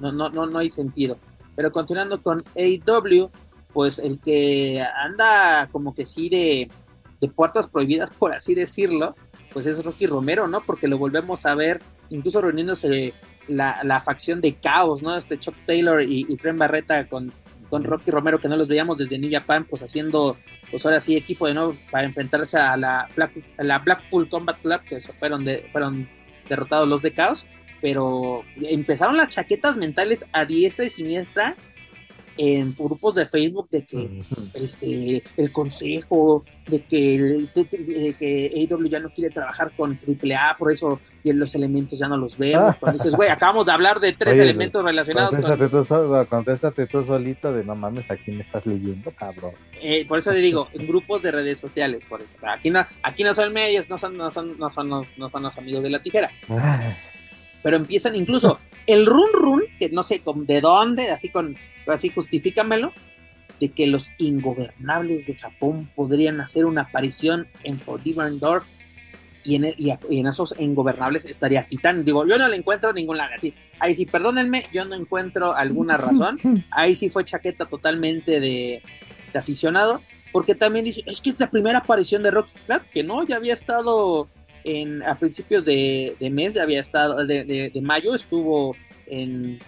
No, no, no, no hay sentido. Pero continuando con AW, pues el que anda como que sí de, de puertas prohibidas, por así decirlo, pues es Rocky Romero, ¿no? Porque lo volvemos a ver, incluso reuniéndose la, la facción de Caos, ¿no? Este Chuck Taylor y, y Tren Barreta con, con Rocky Romero, que no los veíamos desde New Japan, pues haciendo, pues ahora sí, equipo de nuevo para enfrentarse a la, Black- la Blackpool Combat Club, que fueron de, fueron derrotados los de Caos, pero empezaron las chaquetas mentales a diestra y siniestra en grupos de Facebook de que este el consejo de que el, de, que AW ya no quiere trabajar con AAA por eso y los elementos ya no los vemos. Cuando dices güey acabamos de hablar de tres elementos relacionados contéstate, tú, solito de no mames aquí me estás leyendo cabrón eh, por eso te digo en grupos de redes sociales por eso. Aquí no aquí no son medios no son no son no son, no son los amigos de la tijera pero empiezan incluso el run run, que no sé de dónde, así con, así justifícamelo, de que los ingobernables de Japón podrían hacer una aparición en Forbidden Door y en, y, en esos ingobernables estaría Titán. Digo, yo no le encuentro ningún lado así. Ahí sí, perdónenme, yo no encuentro alguna razón. Ahí sí fue chaqueta totalmente de, de aficionado, porque también dice, es que es la primera aparición de Rocky. Claro que no, ya había estado en, a principios de, mes, había estado, de, mayo estuvo en,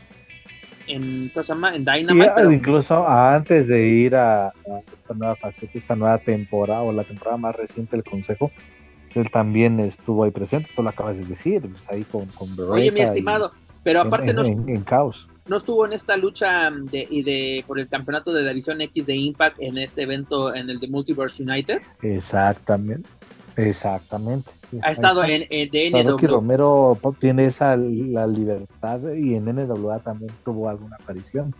en, ¿cómo se llama? en Dynamite. Incluso antes de ir a, esta nueva fase, esta nueva temporada o la temporada más reciente del Consejo, él también estuvo ahí presente, tú lo acabas de decir, pues, ahí con, con Oye, mi estimado, pero aparte no, en, caos. no estuvo en esta lucha de, y de, por el campeonato de la división X de Impact en este evento en el de Multiverse United. Exactamente. Exactamente. Ha estado en, en Romero tiene esa la libertad y en NWA también tuvo alguna aparición.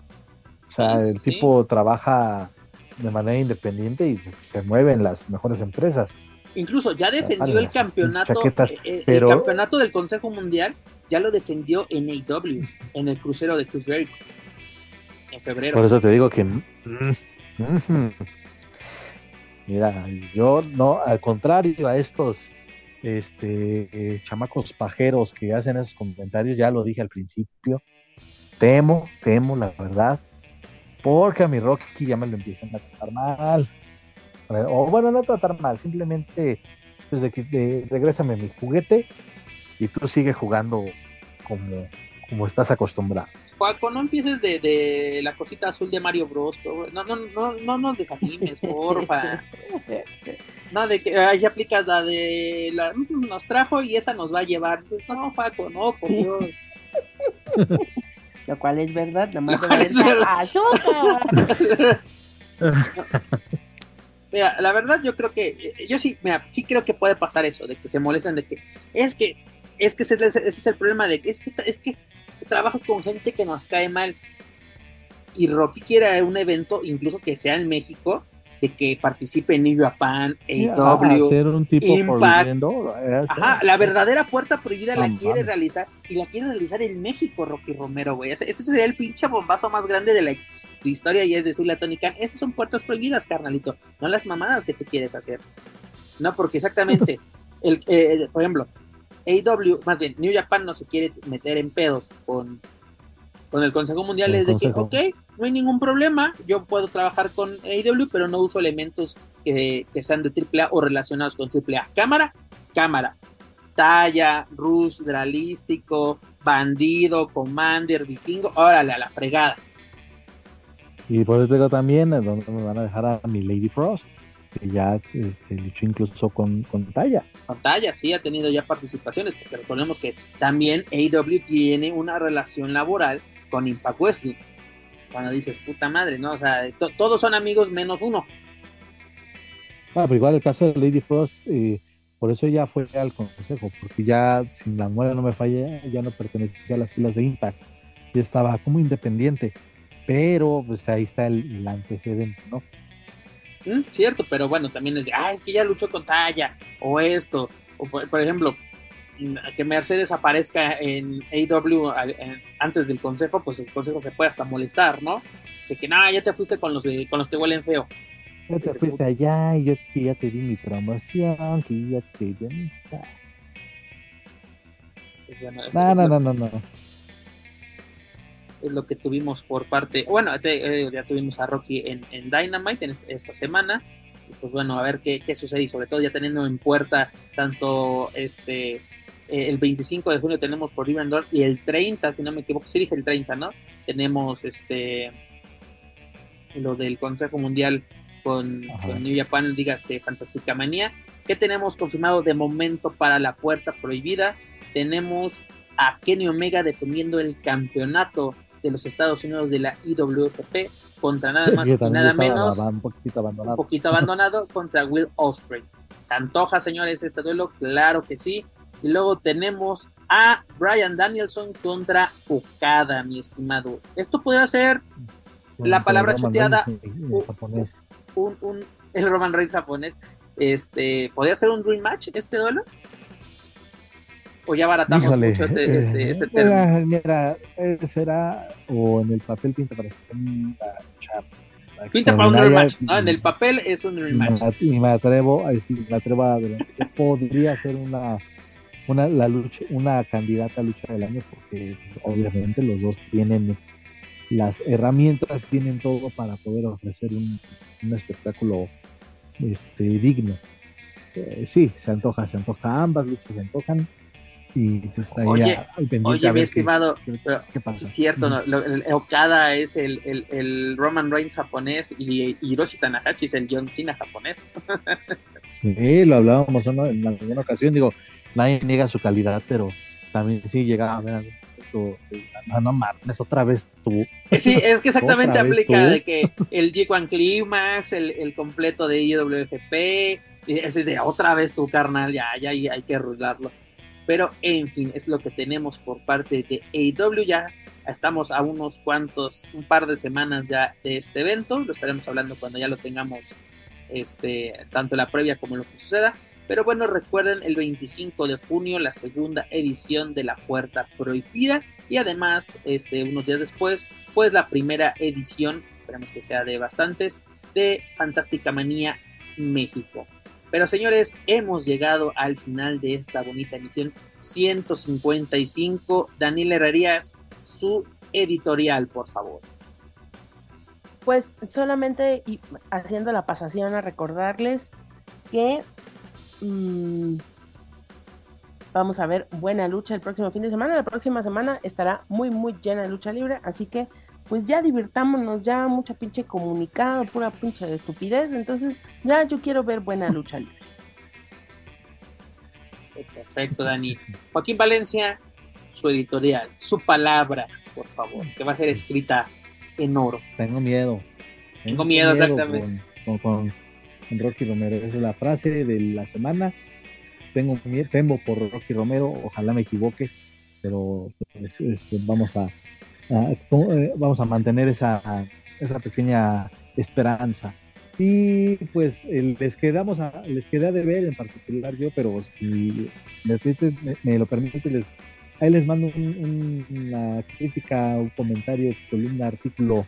O sea, el tipo trabaja de manera independiente y se, mueve en las mejores empresas. Incluso ya defendió el campeonato, eh, eh, el, campeonato del Consejo Mundial, ya lo defendió en AW, en el crucero de Chris Jericho, en febrero. Por eso te digo que mm, mm, Mira, yo no, al contrario a estos este, eh, chamacos pajeros que hacen esos comentarios, ya lo dije al principio, temo, temo, la verdad, porque a mi Rocky ya me lo empiezan a tratar mal. O bueno, no tratar mal, simplemente, pues de regrésame mi juguete y tú sigues jugando como, como estás acostumbrado. Juaco, no empieces de, de, la cosita azul de Mario Bros. No, no, no, no nos desanimes, porfa. No, de que ahí aplicas la de la, mm, nos trajo y esa nos va a llevar. Dices, no, Paco, no, por Dios. Lo cual es verdad, nada más es azúcar. Mira, la verdad yo creo que, eh, yo sí, mira, sí creo que puede pasar eso, de que se molestan, de que es que, es que ese, ese es el problema, de que es que, es que trabajas con gente que nos cae mal. Y Rocky quiere un evento, incluso que sea en México, de que participe en New Japan, AEW, un tipo Impact. Ajá, la verdadera puerta prohibida la quiere realizar y la quiere realizar en México, Rocky Romero, güey. Ese, sería el pinche bombazo más grande de la, historia y es decirle a Tony Khan, esas son puertas prohibidas, carnalito, no las mamadas que tú quieres hacer. No, porque exactamente, el, eh, por ejemplo, AW, más bien, New Japan no se quiere meter en pedos con, con el Consejo Mundial, es de que, ok, no hay ningún problema, yo puedo trabajar con AW, pero no uso elementos que, sean de AAA o relacionados con AAA. Cámara, cámara. Talla, Rus, Dralístico, Bandido, Commander, Vikingo, órale, a la fregada. Y por eso también, donde me van a dejar a mi Lady Frost que ya este, luchó incluso con, con Talla. Con Talla, sí, ha tenido ya participaciones, porque recordemos que también AW tiene una relación laboral con Impact Wrestling. Cuando dices, puta madre, ¿no? O sea, todos son amigos menos uno. Ah, pero igual el caso de Lady Frost, eh, por eso ya fue al consejo, porque ya, sin la muela no me falla, ya no pertenecía a las filas de Impact, ya estaba como independiente, pero pues ahí está el, el antecedente, ¿no? Mm, cierto, pero bueno, también es de, ah, es que ya luchó con talla, o esto, o por, ejemplo, mm, que Mercedes aparezca en AW antes del consejo, pues el consejo se puede hasta molestar, ¿no? De que, no, ya te fuiste con los, con los que huelen feo. Ya te fuiste allá y yo ya te di mi promoción, que ya te di pues no, no, no, lo que tuvimos por parte, bueno, eh, ya tuvimos a Rocky en, Dynamite en esta semana, y pues bueno, a ver qué, sucede. Y sobre todo ya teniendo en puerta tanto este eh, el 25 de junio tenemos por Door y el 30, si no me equivoco, sí dije el 30, ¿no? Tenemos este lo del Consejo Mundial con, New Japan, dígase Fantástica Manía, ¿Qué tenemos confirmado de momento para la puerta prohibida? Tenemos a Kenny Omega defendiendo el campeonato de los Estados Unidos de la IWGP contra nada más y nada menos un poquito abandonado, un poquito abandonado contra Will Osprey. ¿Se antoja, señores, este duelo? Claro que sí. Y luego tenemos a Brian Danielson contra Okada, mi estimado. Esto podría ser la palabra chuteada. Un, un, el Roman Reigns japonés. Este, ¿Podría ser un dream match este duelo? ¿O ya baratamos mucho este, eh, este, este término? Mira, será, o en el papel pinta para Pinta para un rematch, ¿no? En el papel es un rematch. Y me atrevo, me atrevo a podría ser una, una, la lucha, una candidata a lucha del año, porque obviamente los dos tienen las herramientas, tienen todo para poder ofrecer un, un espectáculo este, digno. Eh, sí, se antoja, se antoja, ambas luchas se antojan. Y pues ahí oye, oye mi estimado, qué, pasa? es cierto, ¿no? Okada es el, el, el, Roman Reigns japonés y Hiroshi Tanahashi es el John Cena japonés. sí, lo hablábamos en alguna ocasión, digo, nadie niega su calidad, pero también sí llegaba a ver no, no mames, otra vez tú. Sí, es que exactamente aplica de que el G1 Climax, el, el completo de IWGP, ese es de otra vez tu carnal, ya, ya, ya hay que arreglarlo. Pero en fin, es lo que tenemos por parte de AEW. Ya estamos a unos cuantos, un par de semanas ya de este evento. Lo estaremos hablando cuando ya lo tengamos, este, tanto la previa como lo que suceda. Pero bueno, recuerden el 25 de junio la segunda edición de La Puerta Prohibida y además, este, unos días después, pues la primera edición, esperemos que sea de bastantes, de Fantástica Manía México. Pero señores, hemos llegado al final de esta bonita emisión 155. Daniel Herrerías, su editorial, por favor. Pues solamente haciendo la pasación a recordarles que mm, vamos a ver buena lucha el próximo fin de semana. La próxima semana estará muy, muy llena de lucha libre, así que pues ya divirtámonos, ya mucha pinche comunicado, pura pinche de estupidez, entonces ya yo quiero ver buena lucha libre. Perfecto, Dani. Joaquín Valencia, su editorial, su palabra, por favor, que va a ser escrita en oro. Tengo miedo. Tengo, miedo, exactamente. Con, Rocky Romero. Esa es la frase de la semana. Tengo miedo, temo por Rocky Romero, ojalá me equivoque, pero pues, este, vamos a, vamos a mantener esa, esa pequeña esperanza. Y pues les quedamos a, les queda de ver en particular yo, pero si me, lo permite, les, ahí les mando una crítica, un comentario, columna, artículo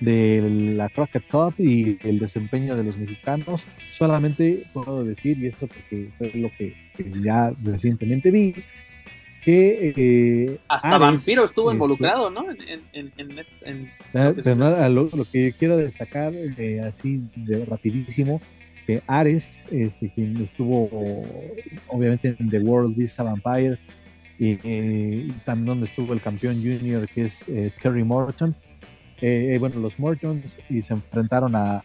de la Crockett Cup y el desempeño de los mexicanos. Solamente puedo decir, y esto porque fue lo que ya recientemente vi, que eh, hasta Vampiro estuvo involucrado, ¿no? En, ah, lo, que quiero destacar eh, así de rapidísimo que Ares, este, quien estuvo obviamente en The World is a Vampire y, eh, también donde estuvo el campeón junior que es Kerry Morton. bueno, los Mortons y se enfrentaron a,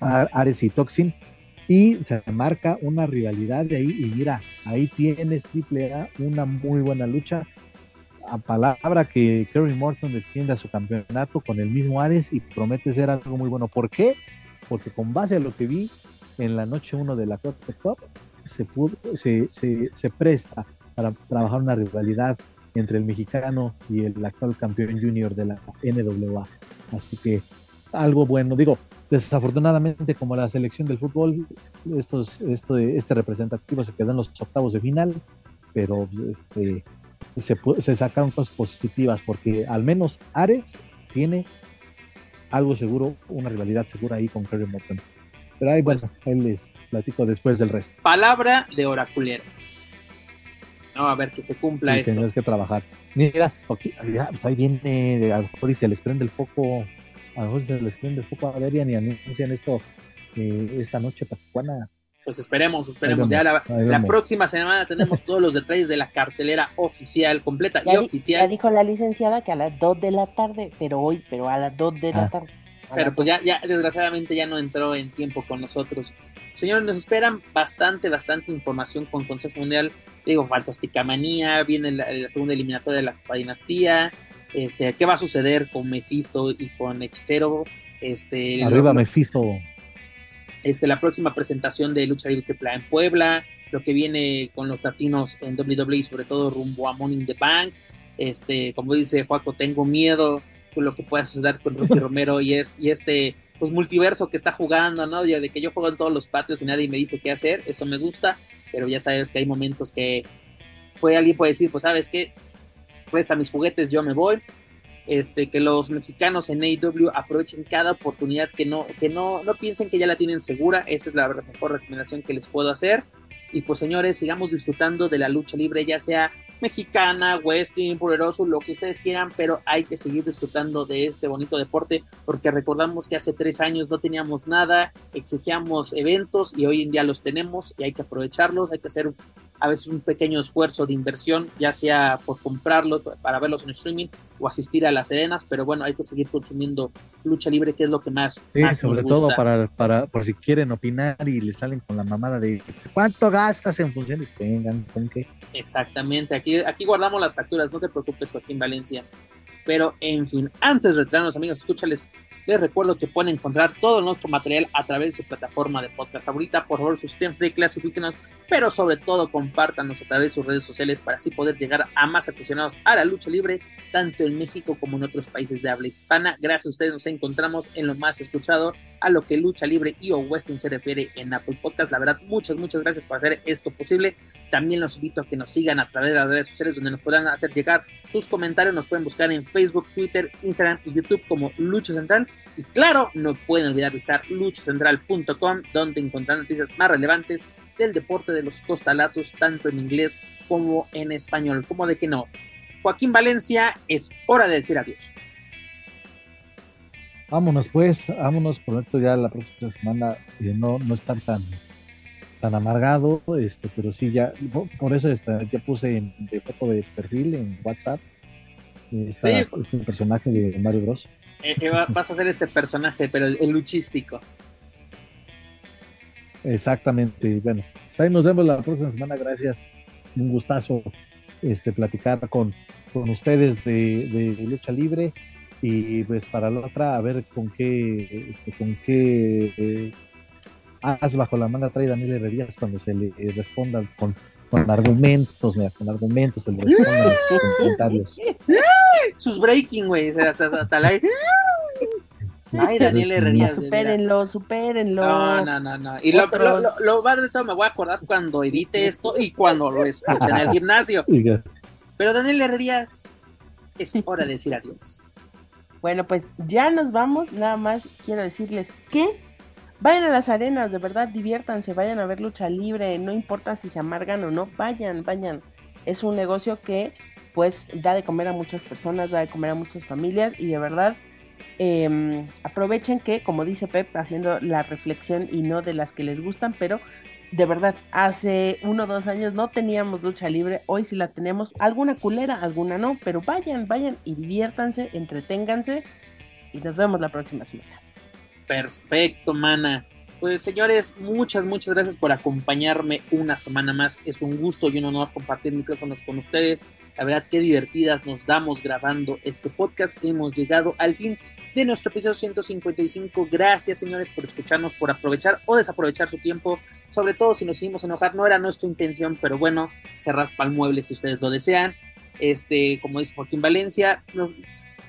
a Ares y Toxin y se marca una rivalidad de ahí y mira, ahí tienes Triple A, una muy buena lucha. A palabra que Kerry Morton defienda su campeonato con el mismo Ares y promete ser algo muy bueno. ¿Por qué? Porque con base a lo que vi en la noche 1 de la Cup, se, se, se, se presta para trabajar una rivalidad entre el mexicano y el actual campeón junior de la NWA. Así que algo bueno. Digo, Desafortunadamente, como la selección del fútbol, estos, esto, este representativo se quedó en los octavos de final, pero este, se, se sacaron cosas positivas porque al menos Ares tiene algo seguro, una rivalidad segura ahí con Kerry Morton. Pero ahí, bueno, pues, él les platico después del resto. Palabra de oraculero. No, a ver que se cumpla esto. Tienes que trabajar. Mira, pues ahí viene, a lo mejor y se les prende el foco a lo mejor se les prende el foco a Derian y anuncian esto eh, esta noche Pascuana. Pues esperemos, esperemos. ya la, próxima semana tenemos todos los detalles de la cartelera oficial, completa y oficial. Ya dijo la licenciada que a las 2 de la tarde, pero hoy, pero a las 2 de la ah. tarde. pero pues ya, ya desgraciadamente ya no entró en tiempo con nosotros. Señores, nos esperan bastante, bastante información con Consejo Mundial. Digo, Fantástica Manía, viene la, segunda eliminatoria de la Copa Dinastía. Este, ¿qué va a suceder con Mephisto y con Hechicero? Este, Arriba Mephisto. Este, la próxima presentación de Lucha Libre Triple en Puebla, lo que viene con los latinos en WWE, sobre todo rumbo a Money in the Bank. Este, como dice Juaco, tengo miedo con lo que pueda suceder con Rocky Romero y, es, y este pues multiverso que está jugando, ¿no? Ya de que yo juego en todos los patios y nadie me dice qué hacer, eso me gusta, pero ya sabes que hay momentos que puede, alguien puede decir, pues sabes qué, presta mis juguetes, yo me voy. Este, que los mexicanos en AEW aprovechen cada oportunidad, que no, que no, no piensen que ya la tienen segura, esa es la mejor recomendación que les puedo hacer. Y pues señores, sigamos disfrutando de la lucha libre, ya sea mexicana, wrestling, poderoso, lo que ustedes quieran, pero hay que seguir disfrutando de este bonito deporte porque recordamos que hace tres años no teníamos nada, exigíamos eventos y hoy en día los tenemos y hay que aprovecharlos, hay que hacer a veces un pequeño esfuerzo de inversión, ya sea por comprarlos para verlos en streaming o asistir a las arenas, pero bueno, hay que seguir consumiendo lucha libre, que es lo que más. Sí, sobre todo para, para, por si quieren opinar y le salen con la mamada de cuánto gastas en funciones, tengan con qué. Exactamente, aquí, aquí guardamos las facturas, no te preocupes, Joaquín Valencia. Pero en fin, antes de retirarnos, amigos, escúchales les recuerdo que pueden encontrar todo nuestro material a través de su plataforma de podcast favorita. Por favor, suscríbanse clasifíquenos, pero sobre todo compártanos a través de sus redes sociales para así poder llegar a más aficionados a la lucha libre, tanto en México como en otros países de habla hispana. Gracias a ustedes nos encontramos en lo más escuchado a lo que lucha libre y o western se refiere en Apple Podcast. La verdad, muchas, muchas gracias por hacer esto posible. También los invito a que nos sigan a través de las redes sociales donde nos puedan hacer llegar sus comentarios. Nos pueden buscar en Facebook, Twitter, Instagram y YouTube como Lucha Central. Y claro, no pueden olvidar visitar luchacentral.com, donde encontrarán noticias más relevantes del deporte de los costalazos, tanto en inglés como en español. Como de que no. Joaquín Valencia, es hora de decir adiós. Vámonos pues, vámonos, prometo ya la próxima semana eh, no, no estar tan tan amargado, este, pero sí ya, por eso este, ya puse de foto de perfil en WhatsApp eh, este personaje de Mario Bros. Eh, vas a ser este personaje, pero el, luchístico. Exactamente. Bueno, pues ahí nos vemos la próxima semana. Gracias. Un gustazo este, platicar con, con ustedes de, lucha libre. Y pues para la otra, a ver con qué, este, con qué eh, as bajo la manga trae Daniel Herrerías cuando se le responda con, con argumentos, mira, con argumentos, se le responda los comentarios. sus breaking, güey. Hasta, la. Ay, Daniel Herrerías. Supérenlo, supérenlo. No, no, no, no. Y lo, lo, lo, de todo me voy a acordar cuando edite esto y cuando lo escuche en el gimnasio. Pero Daniel Herrerías, es hora de decir adiós. Bueno, pues ya nos vamos. Nada más quiero decirles que vayan a las arenas, de verdad, diviértanse, vayan a ver lucha libre. No importa si se amargan o no, vayan, vayan. Es un negocio que pues da de comer a muchas personas, da de comer a muchas familias y de verdad em, aprovechen que, como dice Pep, haciendo la reflexión y no de las que les gustan, pero de verdad, hace uno o dos años no teníamos lucha libre, hoy sí la tenemos, alguna culera, alguna no, pero vayan, vayan y diviértanse, entreténganse y nos vemos la próxima semana. Perfecto, mana. Pues señores, muchas, muchas gracias por acompañarme una semana más. Es un gusto y un honor compartir micrófonos con ustedes. La verdad, qué divertidas nos damos grabando este podcast. Hemos llegado al fin de nuestro episodio 155. Gracias, señores, por escucharnos, por aprovechar o desaprovechar su tiempo. Sobre todo si nos hicimos enojar, no era nuestra intención, pero bueno, se raspa el mueble si ustedes lo desean. Este, como dice Joaquín Valencia,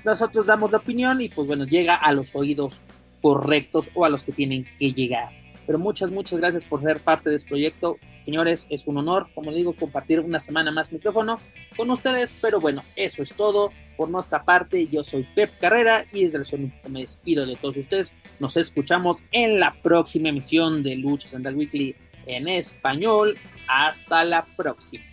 nosotros damos la opinión y pues bueno, llega a los oídos correctos o a los que tienen que llegar. Pero muchas, muchas gracias por ser parte de este proyecto. Señores, es un honor, como digo, compartir una semana más micrófono con ustedes. Pero bueno, eso es todo por nuestra parte. Yo soy Pep Carrera y desde el Sonido me despido de todos ustedes. Nos escuchamos en la próxima emisión de Lucha Central Weekly en español. Hasta la próxima.